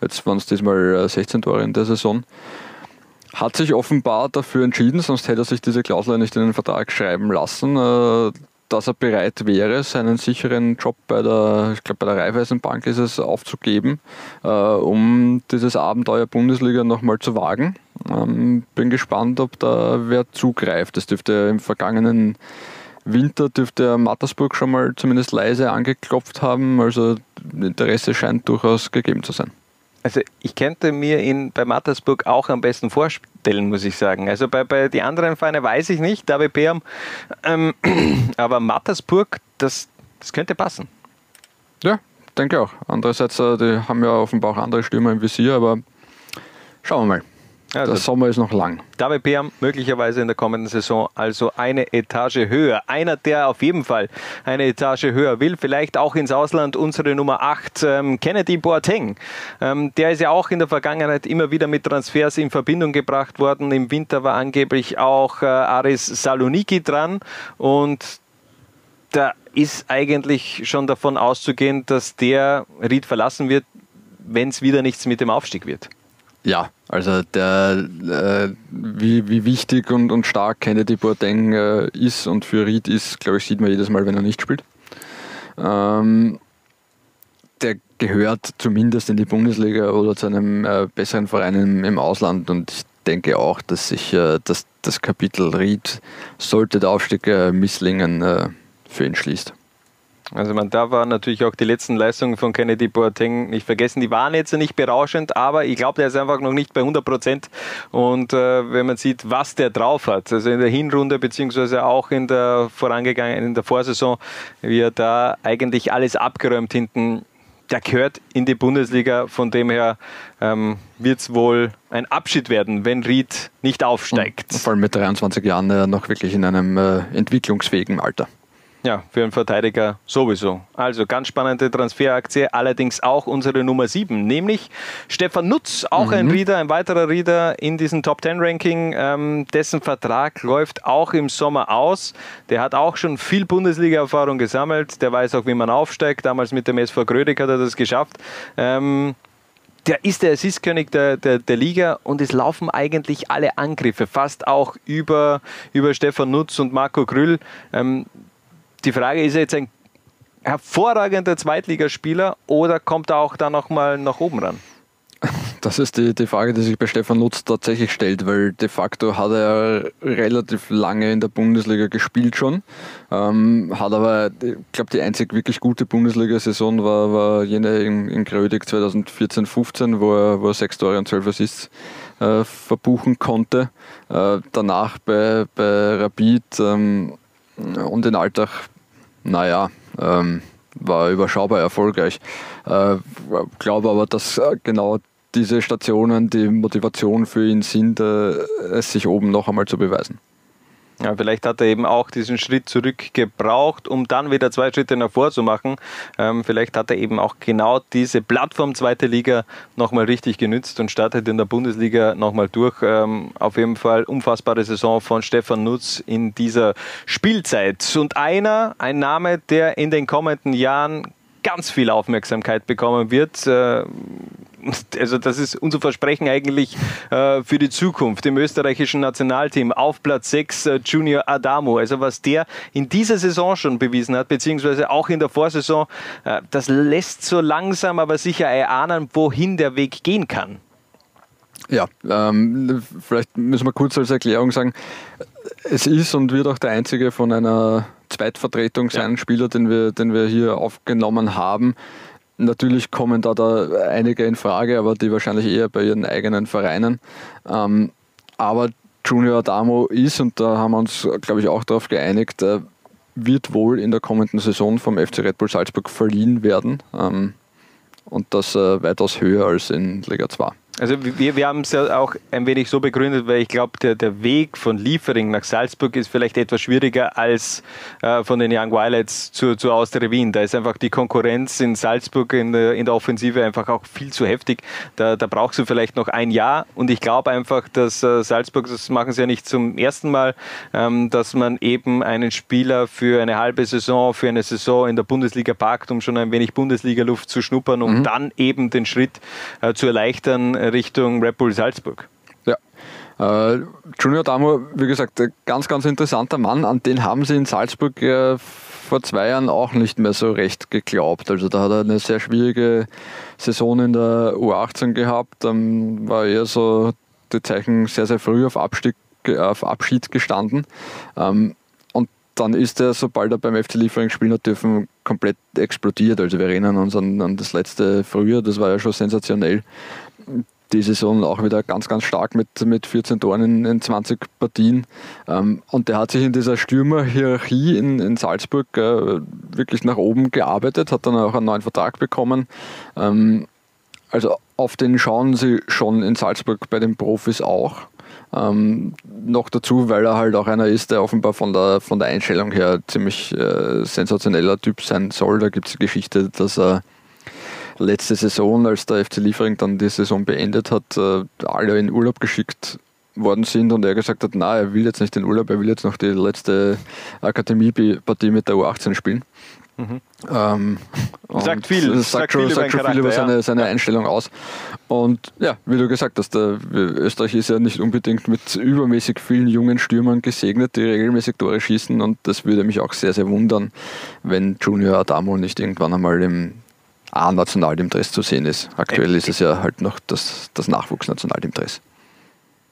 Jetzt waren es diesmal 16 äh, Tore in der Saison. Hat sich offenbar dafür entschieden, sonst hätte er sich diese Klausel nicht in den Vertrag schreiben lassen, äh, dass er bereit wäre, seinen sicheren Job bei der, ich glaube bei der Raiffeisenbank ist es, aufzugeben, äh, um dieses Abenteuer Bundesliga nochmal zu wagen. Ähm, bin gespannt, ob da wer zugreift. Das dürfte im vergangenen Winter dürfte Mattersburg schon mal zumindest leise angeklopft haben. Also Interesse scheint durchaus gegeben zu sein. Also ich könnte mir ihn bei Mattersburg auch am besten vorstellen, muss ich sagen. Also bei, bei die anderen Vereine weiß ich nicht, David Beam, ähm, aber Mattersburg, das, das könnte passen. Ja, denke auch. Andererseits, äh, die haben ja offenbar auch andere Stürmer im Visier, aber schauen wir mal. Also, der Sommer ist noch lang. David Peam möglicherweise in der kommenden Saison also eine Etage höher. Einer, der auf jeden Fall eine Etage höher will, vielleicht auch ins Ausland, unsere Nummer 8, ähm, Kennedy Boateng. Ähm, der ist ja auch in der Vergangenheit immer wieder mit Transfers in Verbindung gebracht worden. Im Winter war angeblich auch äh, Aris Saloniki dran und da ist eigentlich schon davon auszugehen, dass der Ried verlassen wird, wenn es wieder nichts mit dem Aufstieg wird. Ja, also der, äh, wie, wie wichtig und, und stark Kennedy Boateng äh, ist und für Ried ist, glaube ich, sieht man jedes Mal, wenn er nicht spielt. Ähm, der gehört zumindest in die Bundesliga oder zu einem äh, besseren Verein im, im, Ausland und ich denke auch, dass sich äh, das, das Kapitel Ried, sollte der Aufstieg äh, misslingen, äh, für ihn schließt. Also man, da waren natürlich auch die letzten Leistungen von Kennedy Boateng nicht vergessen. Die waren jetzt nicht berauschend, aber ich glaube, der ist einfach noch nicht bei 100 Prozent. Und äh, wenn man sieht, was der drauf hat, also in der Hinrunde beziehungsweise auch in der vorangegangenen, in der Vorsaison, wie er da eigentlich alles abgeräumt hinten der gehört in die Bundesliga. Von dem her ähm, wird es wohl ein Abschied werden, wenn Ried nicht aufsteigt. Und vor allem mit 23 Jahren äh, noch wirklich in einem äh, entwicklungsfähigen Alter. Ja, für einen Verteidiger sowieso. Also ganz spannende Transferaktie, allerdings auch unsere Nummer 7, nämlich Stefan Nutz, auch mhm. ein Reader, ein weiterer Reader in diesem Top 10 Ranking. Ähm, dessen Vertrag läuft auch im Sommer aus. Der hat auch schon viel Bundesliga-Erfahrung gesammelt. Der weiß auch, wie man aufsteigt. Damals mit dem SV Grödig hat er das geschafft. Ähm, der ist der Assistkönig der, der, der, Liga und es laufen eigentlich alle Angriffe, fast auch über, über Stefan Nutz und Marco Grüll. Ähm, die Frage ist jetzt ein hervorragender Zweitligaspieler oder kommt er auch da nochmal nach oben ran? Das ist die, die Frage, die sich bei Stefan Lutz tatsächlich stellt, weil de facto hat er relativ lange in der Bundesliga gespielt schon, ähm, hat aber, ich glaube, die einzig wirklich gute Bundesliga-Saison war, war jene in, in Grödig 2014-15, wo er, wo er sechs Tore und zwölf Assists äh, verbuchen konnte. Äh, danach bei, bei Rapid ähm, und in Alltag, naja, ähm, war überschaubar erfolgreich. Äh, glaube aber, dass äh, genau diese Stationen die Motivation für ihn sind, äh, es sich oben noch einmal zu beweisen. Ja, vielleicht hat er eben auch diesen Schritt zurück gebraucht, um dann wieder zwei Schritte nach vor zu machen. Ähm, vielleicht hat er eben auch genau diese Plattform zweite Liga nochmal richtig genützt und startet in der Bundesliga nochmal durch. Ähm, auf jeden Fall unfassbare Saison von Stefan Nutz in dieser Spielzeit. Und einer, ein Name, der in den kommenden Jahren ganz viel Aufmerksamkeit bekommen wird. Äh, also das ist unser Versprechen eigentlich äh, für die Zukunft im österreichischen Nationalteam. Auf Platz 6 äh, Junior Adamo. Also was der in dieser Saison schon bewiesen hat, beziehungsweise auch in der Vorsaison, das lässt so langsam aber sicher erahnen, wohin der Weg gehen kann. Ja, ähm, vielleicht müssen wir kurz als Erklärung sagen, es ist und wird auch der einzige von einer Zweitvertretung sein, ja. Spieler, den wir, den wir hier aufgenommen haben. Natürlich kommen da, da einige in Frage, aber die wahrscheinlich eher bei ihren eigenen Vereinen. Ähm, aber Junior Adamo ist, und da haben wir uns, glaube ich, auch darauf geeinigt, äh, wird wohl in der kommenden Saison vom FC Red Bull Salzburg verliehen werden. Ähm, und das äh, weitaus höher als in Liga 2. Also wir, wir haben es ja auch ein wenig so begründet, weil ich glaube, der, der Weg von Liefering nach Salzburg ist vielleicht etwas schwieriger als äh, von den Young Violets zu, zu Austria Wien. Da ist einfach die Konkurrenz in Salzburg in der, in der Offensive einfach auch viel zu heftig. Da, da brauchst du vielleicht noch ein Jahr und ich glaube einfach, dass äh, Salzburg, das machen sie ja nicht zum ersten Mal, ähm, dass man eben einen Spieler für eine halbe Saison, für eine Saison in der Bundesliga packt, um schon ein wenig Bundesliga-Luft zu schnuppern, um mhm. dann eben den Schritt äh, zu erleichtern Richtung Red Bull Salzburg. Ja. Äh, Junior Damo, wie gesagt, ganz, ganz interessanter Mann. An den haben sie in Salzburg äh, vor zwei Jahren auch nicht mehr so recht geglaubt. Also da hat er eine sehr schwierige Saison in der U18 gehabt. Dann war eher so die Zeichen sehr, sehr früh auf, Abstieg, auf Abschied gestanden. Ähm, und dann ist er, sobald er beim FC Liefering spielen hat dürfen, komplett explodiert. Also wir erinnern uns an, an das letzte Frühjahr, das war ja schon sensationell die Saison auch wieder ganz, ganz stark mit, mit 14 Toren in, in 20 Partien. Ähm, und der hat sich in dieser Stürmerhierarchie in, in Salzburg äh, wirklich nach oben gearbeitet, hat dann auch einen neuen Vertrag bekommen. Ähm, also auf den schauen sie schon in Salzburg bei den Profis auch. Ähm, noch dazu, weil er halt auch einer ist, der offenbar von der, von der Einstellung her ziemlich äh, sensationeller Typ sein soll. Da gibt es die Geschichte, dass er letzte Saison, als der FC Liefering dann die Saison beendet hat, äh, alle in Urlaub geschickt worden sind und er gesagt hat, na, er will jetzt nicht in Urlaub, er will jetzt noch die letzte Akademiepartie mit der U18 spielen. Mhm. Ähm, sagt viel, sagt, sagt schon, viel, sagt schon viel über seine, ja. seine Einstellung aus. Und ja, wie du gesagt hast, der, Österreich ist ja nicht unbedingt mit übermäßig vielen jungen Stürmern gesegnet, die regelmäßig Tore schießen und das würde mich auch sehr, sehr wundern, wenn Junior Adamo nicht irgendwann einmal im A-Nationalteam-Dress zu sehen ist. Aktuell ist es ja halt noch das, das Nachwuchsnationalteam-Dress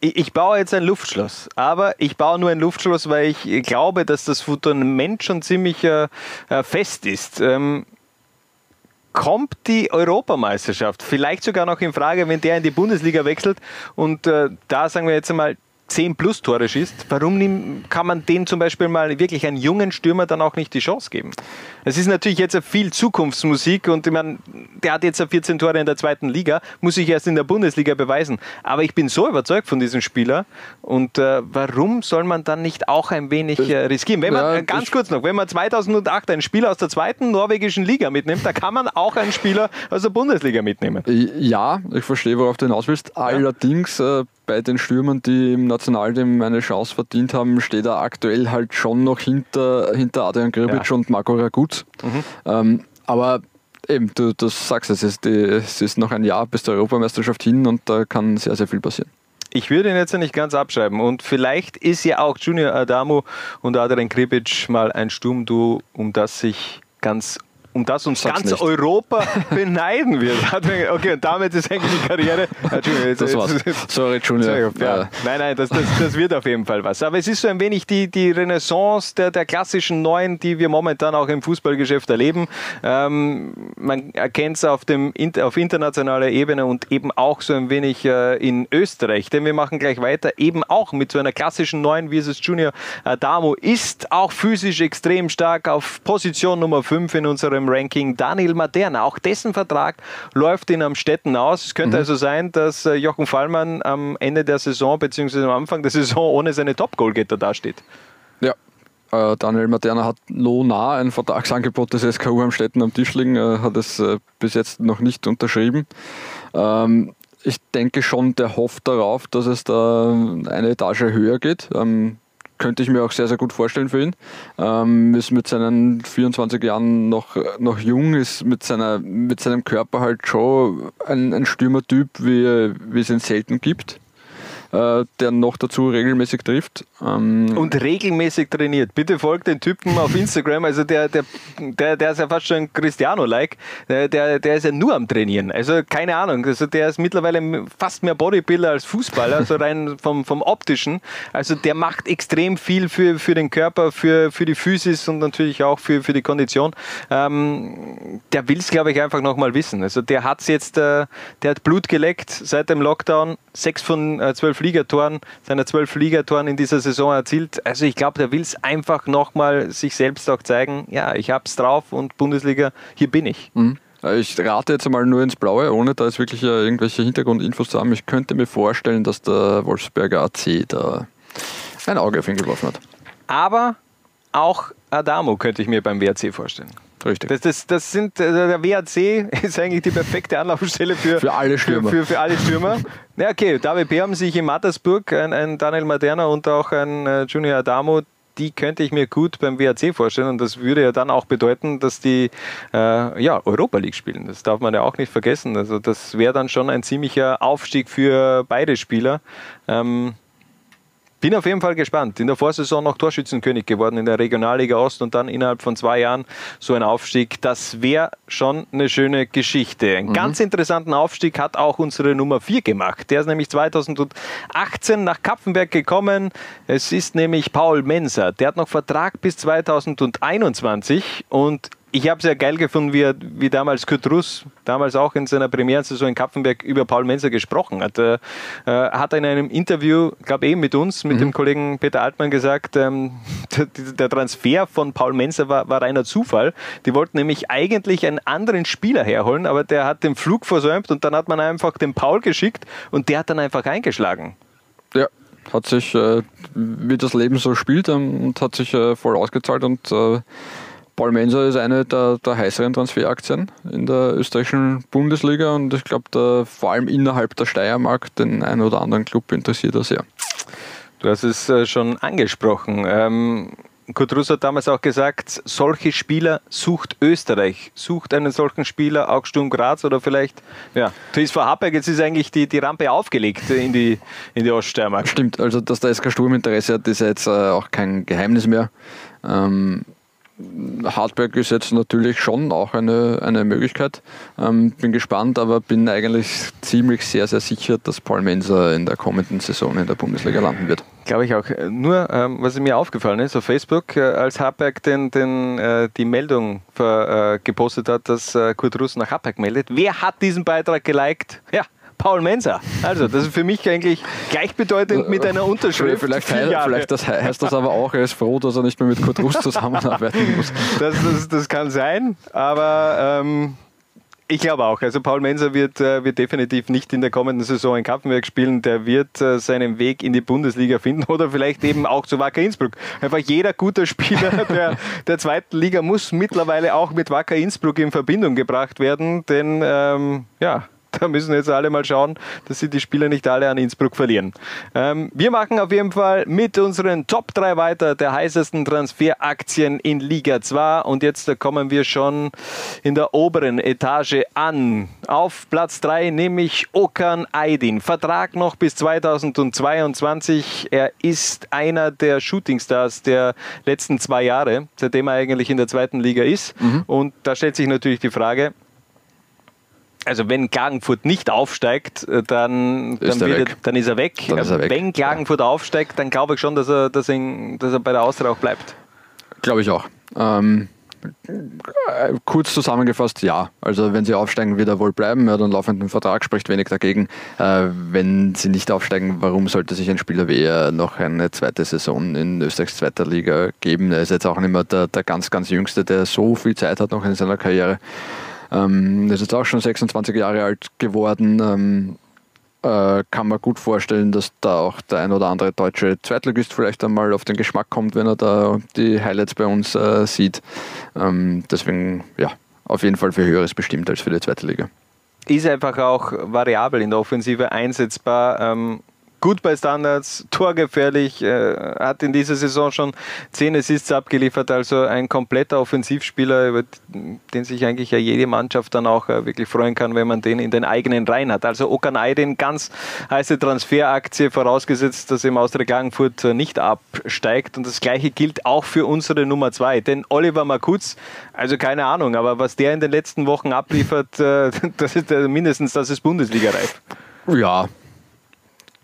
ich baue jetzt ein Luftschloss, aber ich baue nur ein Luftschloss, weil ich glaube, dass das Fundament schon ziemlich äh, äh, fest ist. Ähm, kommt die Europameisterschaft vielleicht sogar noch in Frage, wenn der in die Bundesliga wechselt und äh, da sagen wir jetzt einmal 10 plus Tore schießt, warum kann man den zum Beispiel mal wirklich einen jungen Stürmer dann auch nicht die Chance geben? Es ist natürlich jetzt viel Zukunftsmusik und ich meine, der hat jetzt 14 Tore in der zweiten Liga, muss sich erst in der Bundesliga beweisen. Aber ich bin so überzeugt von diesem Spieler und äh, warum soll man dann nicht auch ein wenig äh, riskieren? Wenn man, ja, äh, ganz kurz noch, wenn man 2008 einen Spieler aus der zweiten norwegischen Liga mitnimmt, da kann man auch einen Spieler aus der Bundesliga mitnehmen. Ja, ich verstehe, worauf du hinaus willst. Allerdings äh, bei den Stürmern, die im Nationalteam eine Chance verdient haben, steht er aktuell halt schon noch hinter, hinter Adrian Gribic ja. und Marco Ragut. Mhm. Ähm, aber eben, du, du sagst es, ist die, es ist noch ein Jahr bis zur Europameisterschaft hin und da kann sehr, sehr viel passieren. Ich würde ihn jetzt nicht ganz abschreiben. Und vielleicht ist ja auch Junior Adamo und Adrian Kribic mal ein Sturmduo, um das sich ganz um das uns ganz nicht. Europa beneiden wird. Okay, und damit ist eigentlich die Karriere. das war's. Sorry, Junior. Ja. Nein, nein, das, das, das, wird auf jeden Fall was. Aber es ist so ein wenig die, die Renaissance der, der klassischen Neuen, die wir momentan auch im Fußballgeschäft erleben. Ähm, man erkennt es auf, auf internationaler Ebene und eben auch so ein wenig äh, in Österreich. Denn wir machen gleich weiter, eben auch mit so einer klassischen Neuen, wie es ist Junior Adamo ist, auch physisch extrem stark auf Position Nummer 5 in unserem Ranking Daniel Materna. Auch dessen Vertrag läuft in Amstetten aus. Es könnte mhm. also sein, dass äh, Jochen Fallmann am Ende der Saison bzw. am Anfang der Saison ohne seine Top-Goalgetter dasteht. Ja, äh, Daniel Materna hat lohnah ein Vertragsangebot des SKU Amstetten am Tisch liegen, äh, hat es bis jetzt noch nicht unterschrieben. Ähm, ich denke schon, der hofft darauf, dass es da eine Etage höher geht. Könnte ich mir auch sehr, sehr gut vorstellen für ihn. Ähm, ist mit seinen 24 Jahren noch, noch jung, ist mit, seiner, mit seinem Körper halt schon ein, ein Stürmertyp, wie, wie es ihn selten gibt äh, der noch dazu regelmäßig trifft. Ähm und regelmäßig trainiert. Bitte folgt den Typen auf Instagram. Also der, der, der, der ist ja fast schon Cristiano-like. Der, der, ist ja nur am Trainieren. Also keine Ahnung. Also der ist mittlerweile fast mehr Bodybuilder als Fußballer, so rein vom, vom optischen. Also der macht extrem viel für, für den Körper, für, für die Physis und natürlich auch für, für die Kondition. Ähm, der will es, glaube ich, einfach nochmal wissen. Also der hat jetzt, äh, der hat Blut geleckt seit dem Lockdown. Sechs von äh, zwölf Ligatoren, seine zwölf Ligatoren in dieser Saison erzielt. Also ich glaube, der will es einfach nochmal sich selbst auch zeigen, ja, ich habe es drauf und Bundesliga, hier bin ich. Mhm. Ich rate jetzt mal nur ins Blaue, ohne da jetzt wirklich irgendwelche Hintergrundinfos zu haben. Ich könnte mir vorstellen, dass der Wolfsberger AC da ein Auge auf ihn geworfen hat. Aber auch Adamo könnte ich mir beim WRC vorstellen. Richtig. Das, das, das sind, äh, der WAC ist eigentlich die perfekte Anlaufstelle für, für alle Stürmer. Für, für, für alle Stürmer. ja, okay, David haben sich in Mattersburg, ein, ein Daniel Maderna und auch ein äh, Junior Adamo, die könnte ich mir gut beim WAC vorstellen und das würde ja dann auch bedeuten, dass die äh, ja, Europa League spielen. Das darf man ja auch nicht vergessen. Also das wäre dann schon ein ziemlicher Aufstieg für beide Spieler. Ähm, bin auf jeden Fall gespannt. In der Vorsaison noch Torschützenkönig geworden in der Regionalliga Ost und dann innerhalb von zwei Jahren so ein Aufstieg. Das wäre schon eine schöne Geschichte. Einen mhm. ganz interessanten Aufstieg hat auch unsere Nummer 4 gemacht. Der ist nämlich 2018 nach Kapfenberg gekommen. Es ist nämlich Paul Menser. Der hat noch Vertrag bis 2021 und ich habe es ja geil gefunden, wie, wie damals Kurt Russ, damals auch in seiner Premierensaison in Kapfenberg, über Paul Menser gesprochen hat. Er äh, hat in einem Interview, glaube eben mit uns, mit mhm. dem Kollegen Peter Altmann gesagt, ähm, der, Transfer von Paul Menser war, war reiner Zufall. Die wollten nämlich eigentlich einen anderen Spieler herholen, aber der hat den Flug versäumt und dann hat man einfach den Paul geschickt und der hat dann einfach eingeschlagen. Ja, hat sich, äh, wie das Leben so spielt, ähm, und hat sich äh, voll ausgezahlt und äh, Paul Menser ist eine der, der heißeren Transferaktien in der österreichischen Bundesliga und ich glaube, vor allem innerhalb der Steiermark den einen oder anderen Club interessiert er sehr. Du hast es äh, schon angesprochen. Ähm, Kurt Russ hat damals auch gesagt, solche Spieler sucht Österreich, sucht einen solchen Spieler auch Sturm Graz oder vielleicht, ja, TSV Hartberg, jetzt ist eigentlich die, die Rampe aufgelegt in die, in die Oststeiermark. Stimmt, also dass der SK Sturm Interesse hat, ist ja jetzt äh, auch kein Geheimnis mehr. Ähm, Hardback ist jetzt natürlich schon auch eine, eine Möglichkeit. Ähm, bin gespannt, aber bin eigentlich ziemlich sehr, sehr sicher, dass Paul Menser in der kommenden Saison in der Bundesliga landen wird. Glaube ich auch. Nur, ähm, was mir aufgefallen ist auf Facebook, äh, als Hardback den, den, äh, die Meldung für, äh, gepostet hat, dass äh, Kurt Russ nach Hardback meldet, wer hat diesen Beitrag geliked? Ja, Paul Menser. Also, das ist für mich eigentlich gleichbedeutend mit einer Unterschrift. Vielleicht, heißt, vielleicht das heißt das aber auch, er ist froh, dass er nicht mehr mit Kurt Russ zusammenarbeiten muss. Das, das, das kann sein, aber ähm, ich glaube auch. Also Paul Menser wird, äh, wird definitiv nicht in der kommenden Saison in Kapfenberg spielen. Der wird äh, seinen Weg in die Bundesliga finden oder vielleicht eben auch zu Wacker Innsbruck. Einfach jeder gute Spieler der, der zweiten Liga muss mittlerweile auch mit Wacker Innsbruck in Verbindung gebracht werden, denn ähm, ja, da müssen jetzt alle mal schauen, dass sie die Spieler nicht alle an Innsbruck verlieren. Ähm, wir machen auf jeden Fall mit unseren Top 3 weiter der heißesten Transferaktien in Liga 2 und jetzt kommen wir schon in der oberen Etage an. Auf Platz 3 nämlich Okan Aydin. Vertrag noch bis 2022. Er ist einer der Shootingstars der letzten zwei Jahre, seitdem er eigentlich in der zweiten Liga ist. Mhm. Und da stellt sich natürlich die Frage, also wenn Klagenfurt nicht aufsteigt, äh, dann, dann, er dann ist er weg. Ist er weg. Wenn Klagenfurt ja. aufsteigt, dann glaube ich schon, dass er, dass, er, dass er bei der Austria auch bleibt. Glaube ich auch. Ähm, kurz zusammengefasst, ja. Also wenn sie aufsteigen, wird er wohl bleiben. Er hat einen laufenden Vertrag, spricht wenig dagegen. Äh, wenn sie nicht aufsteigen, warum sollte sich ein Spieler wie er noch eine zweite Saison in Österreichs zweiter Liga geben? Er ist jetzt auch nicht mehr der, der ganz, ganz Jüngste, der so viel Zeit hat noch in seiner Karriere. Ähm, ist jetzt auch schon 26 Jahre alt geworden. Ähm, äh, kann man gut vorstellen, dass da auch der ein oder andere deutsche Zweitligist vielleicht einmal auf den Geschmack kommt, wenn er da die Highlights bei uns äh, sieht. Ähm, deswegen, ja, auf jeden Fall für Höheres bestimmt als für die zweite Liga. Ist einfach auch variabel in der Offensive einsetzbar. Ähm, gut bei Standards, torgefährlich, äh, hat in dieser Saison schon zehn Assists abgeliefert, also ein kompletter Offensivspieler, über den sich eigentlich ja jede Mannschaft dann auch äh, wirklich freuen kann, wenn man den in den eigenen Reihen hat. Also Okan Aydin, ganz heiße Transferaktie, vorausgesetzt, dass im Austria Klagenfurt äh, nicht absteigt und das gleiche gilt auch für unsere Nummer zwei, denn Oliver Makutz, also keine Ahnung, aber was der in den letzten Wochen abliefert, äh, das ist äh, mindestens, das ist Bundesliga-reif. Ja,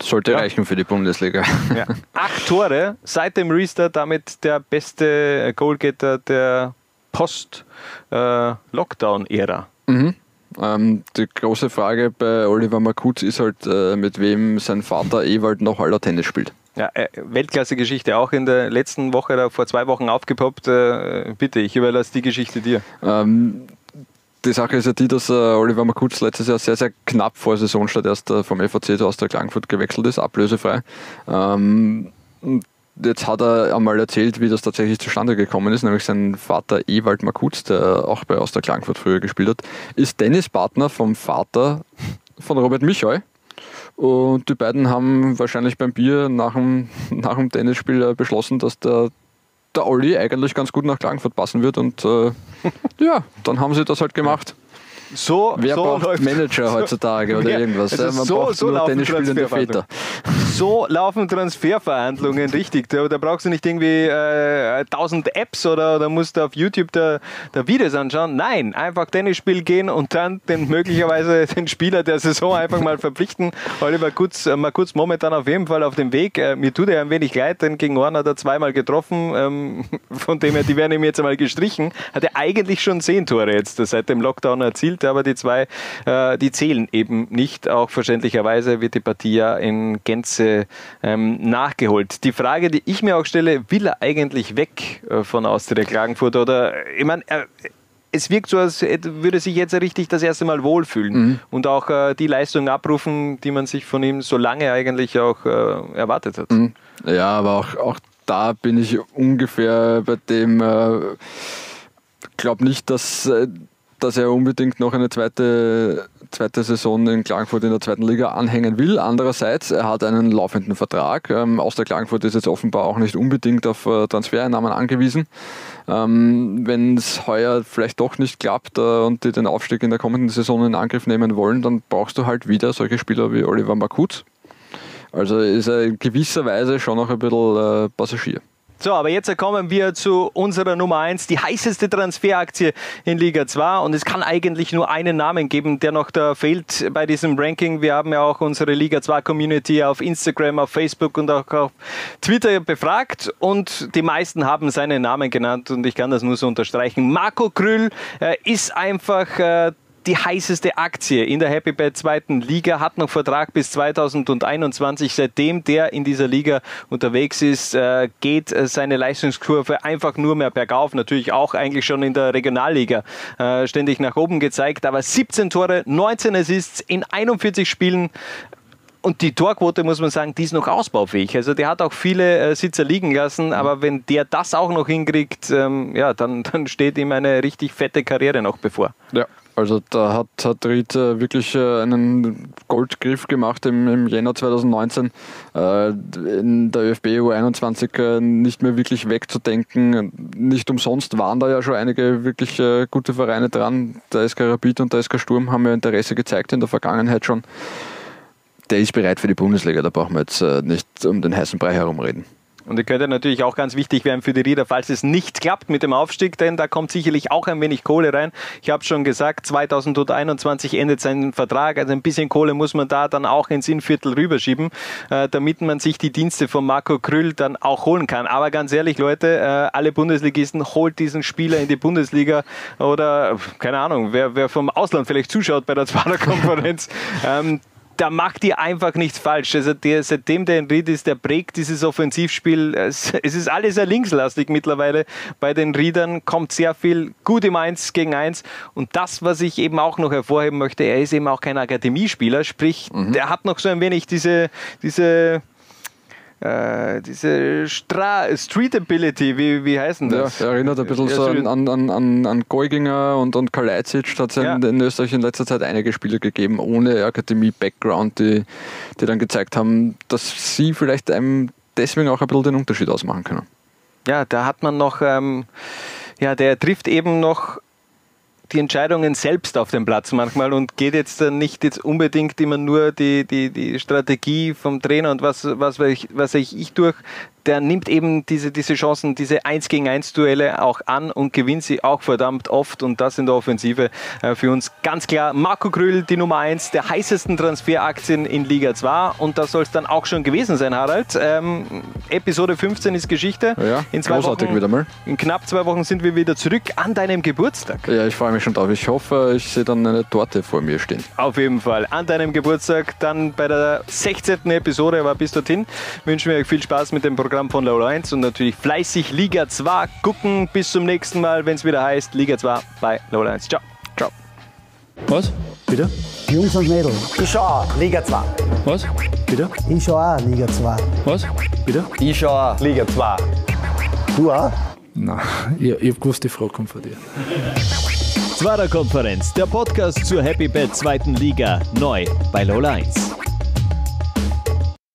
sollte ja. reichen für die Bundesliga. Ja. Acht Tore seit dem Restart, damit der beste Goalgetter der Post-Lockdown-Ära. Mhm. Ähm, die große Frage bei Oliver Makutz ist halt, äh, mit wem sein Vater Ewald noch aller Tennis spielt. Ja, äh, Weltklasse-Geschichte, auch in der letzten Woche oder vor zwei Wochen aufgepoppt. Äh, bitte, ich überlasse die Geschichte dir. Ähm, die Sache ist ja die, dass äh, Oliver Makutz letztes Jahr sehr, sehr knapp vor Saisonstart erst äh, vom FAC aus der Klagenfurt gewechselt ist, ablösefrei. Ähm, jetzt hat er einmal erzählt, wie das tatsächlich zustande gekommen ist, nämlich sein Vater Ewald Makutz, der auch bei Austria Klagenfurt früher gespielt hat, ist Tennispartner vom Vater von Robert Michael. Und die beiden haben wahrscheinlich beim Bier nach dem, nach dem Tennisspiel äh, beschlossen, dass der der Olli eigentlich ganz gut nach Klagenfurt passen wird und äh, ja, dann haben sie das halt gemacht. So, Wer so braucht Manager heutzutage oder irgendwas? Also Man so, braucht so nur Tennisspielende Väter. So laufen Transferverhandlungen richtig. Da, da brauchst du nicht irgendwie äh, 1000 Apps oder, oder musst du auf YouTube da, da Videos anschauen. Nein, einfach Tennisspiel gehen und dann den möglicherweise den Spieler der Saison einfach mal verpflichten. Oliver Kutz, äh, mal kurz momentan auf jeden Fall auf dem Weg. Äh, mir tut er ein wenig leid, denn gegen Horn hat er zweimal getroffen. Ähm, von dem her, die werden ihm jetzt einmal gestrichen. Hat er eigentlich schon zehn Tore jetzt seit dem Lockdown erzielt, aber die zwei, äh, die zählen eben nicht. Auch verständlicherweise wird die Partie ja in Gänze ähm, nachgeholt. Die Frage, die ich mir auch stelle, will er eigentlich weg äh, von Austria Klagenfurt? Oder, ich meine, es wirkt so, als würde sich jetzt richtig das erste Mal wohlfühlen mhm. und auch äh, die Leistung abrufen, die man sich von ihm so lange eigentlich auch äh, erwartet hat. Mhm. Ja, aber auch, auch da bin ich ungefähr bei dem, äh, glaube nicht, dass, äh, dass er unbedingt noch eine zweite zweite Saison in Klagenfurt in der zweiten Liga anhängen will. Andererseits, er hat einen laufenden Vertrag. Ähm, aus der Klagenfurt ist jetzt offenbar auch nicht unbedingt auf äh, Transfereinnahmen angewiesen. Ähm, Wenn es heuer vielleicht doch nicht klappt äh, und die den Aufstieg in der kommenden Saison in Angriff nehmen wollen, dann brauchst du halt wieder solche Spieler wie Oliver Makut. Also ist er in gewisser Weise schon noch ein bisschen äh, Passagier. So, aber jetzt kommen wir zu unserer Nummer 1, die heißeste Transferaktie in Liga 2. Und es kann eigentlich nur einen Namen geben, der noch da fehlt bei diesem Ranking. Wir haben ja auch unsere Liga 2 Community auf Instagram, auf Facebook und auch auf Twitter befragt. Und die meisten haben seinen Namen genannt und ich kann das nur so unterstreichen. Marco Krüll äh, ist einfach äh, die heißeste Aktie in der Happy Bad zweiten Liga, hat noch Vertrag bis 2021. Seitdem der in dieser Liga unterwegs ist, äh, geht äh, seine Leistungskurve einfach nur mehr bergauf. Natürlich auch eigentlich schon in der Regionalliga äh, ständig nach oben gezeigt. Aber 17 Tore, 19 Assists in 41 Spielen und die Torquote, muss man sagen, die ist noch ausbaufähig. Also der hat auch viele äh, Sitzer liegen lassen, aber wenn der das auch noch hinkriegt, ähm, ja, dann, dann steht ihm eine richtig fette Karriere noch bevor. Ja, also da hat, hat Ried äh, wirklich äh, einen Goldgriff gemacht im, im Jänner 2019. Äh, in der ÖFB U21 nicht mehr wirklich wegzudenken. Nicht umsonst waren da ja schon einige wirklich gute Vereine dran. Der SK Rapid und der SK Sturm haben ja Interesse gezeigt in der Vergangenheit schon. Der ist bereit für die Bundesliga, da brauchen wir jetzt nicht um den heißen Brei herumreden. Und die könnte natürlich auch ganz wichtig werden für die Rieder, falls es nicht klappt mit dem Aufstieg, denn da kommt sicherlich auch ein wenig Kohle rein. Ich habe schon gesagt, 2021 endet sein Vertrag, also ein bisschen Kohle muss man da dann auch ins Innviertel rüberschieben, äh, damit man sich die Dienste von Marco Krüll dann auch holen kann. Aber ganz ehrlich, Leute, äh, alle Bundesligisten holt diesen Spieler in die Bundesliga oder keine Ahnung, wer, wer vom Ausland vielleicht zuschaut bei der Zwarer Konferenz, ähm, da macht ihr einfach nichts falsch. Also der, seitdem der in Ried ist, der prägt dieses Offensivspiel. Es, es, ist alles sehr linkslastig mittlerweile. Bei den Riedern kommt sehr viel gut im 1 gegen 1. Und das, was ich eben auch noch hervorheben möchte, er ist eben auch kein Akademiespieler, sprich, mhm. der hat noch so ein wenig diese, diese äh, diese Stra Street Ability, wie, wie heißen das? Ja, erinnert ein bisschen so an, an, an, an Geuginger und, und Kalajdzic. Da hat es ja. in Österreich in letzter Zeit einige Spieler gegeben, ohne Akademie-Background, die, die dann gezeigt haben, dass sie vielleicht einem deswegen auch ein bisschen den Unterschied ausmachen können. Ja, da hat man noch, ähm, ja, der trifft eben noch die Entscheidungen selbst auf dem Platz manchmal und geht jetzt dann nicht jetzt unbedingt immer nur die, die, die Strategie vom Trainer und was, was, was ich, ich durch, der nimmt eben diese, diese Chancen, diese 1 gegen 1 Duelle auch an und gewinnt sie auch verdammt oft und das in der Offensive äh, für uns ganz klar. Marco Krüll, die Nummer 1 der heißesten Transferaktien in Liga 2 und das soll es dann auch schon gewesen sein, Harald. Ähm, Episode 15 ist Geschichte. Ja, in zwei großartig Wochen, wieder mal. In knapp zwei Wochen sind wir wieder zurück an deinem Geburtstag. Ja, ich freue mich schon drauf. Ich hoffe, ich sehe dann eine Torte vor mir stehen. Auf jeden Fall. An deinem Geburtstag, dann bei der 16. Episode, aber bis dorthin wünschen wir euch viel Spaß mit dem Programm Programm von Low 1 und natürlich fleißig Liga 2 gucken. Bis zum nächsten Mal, wenn es wieder heißt Liga 2 bei Low 1. Ciao. Ciao. Was? Bitte? Jungs und Mädels. Ich schau Liga 2. Was? Bitte? Ich schau auch Liga 2. Was? Bitte? Ich schau auch Liga 2. Du auch? Nein, ich, ich hab gewusst, die Frage kommt von dir. Zwarer Konferenz, der Podcast zur Happy Bad zweiten Liga, neu bei Lola 1.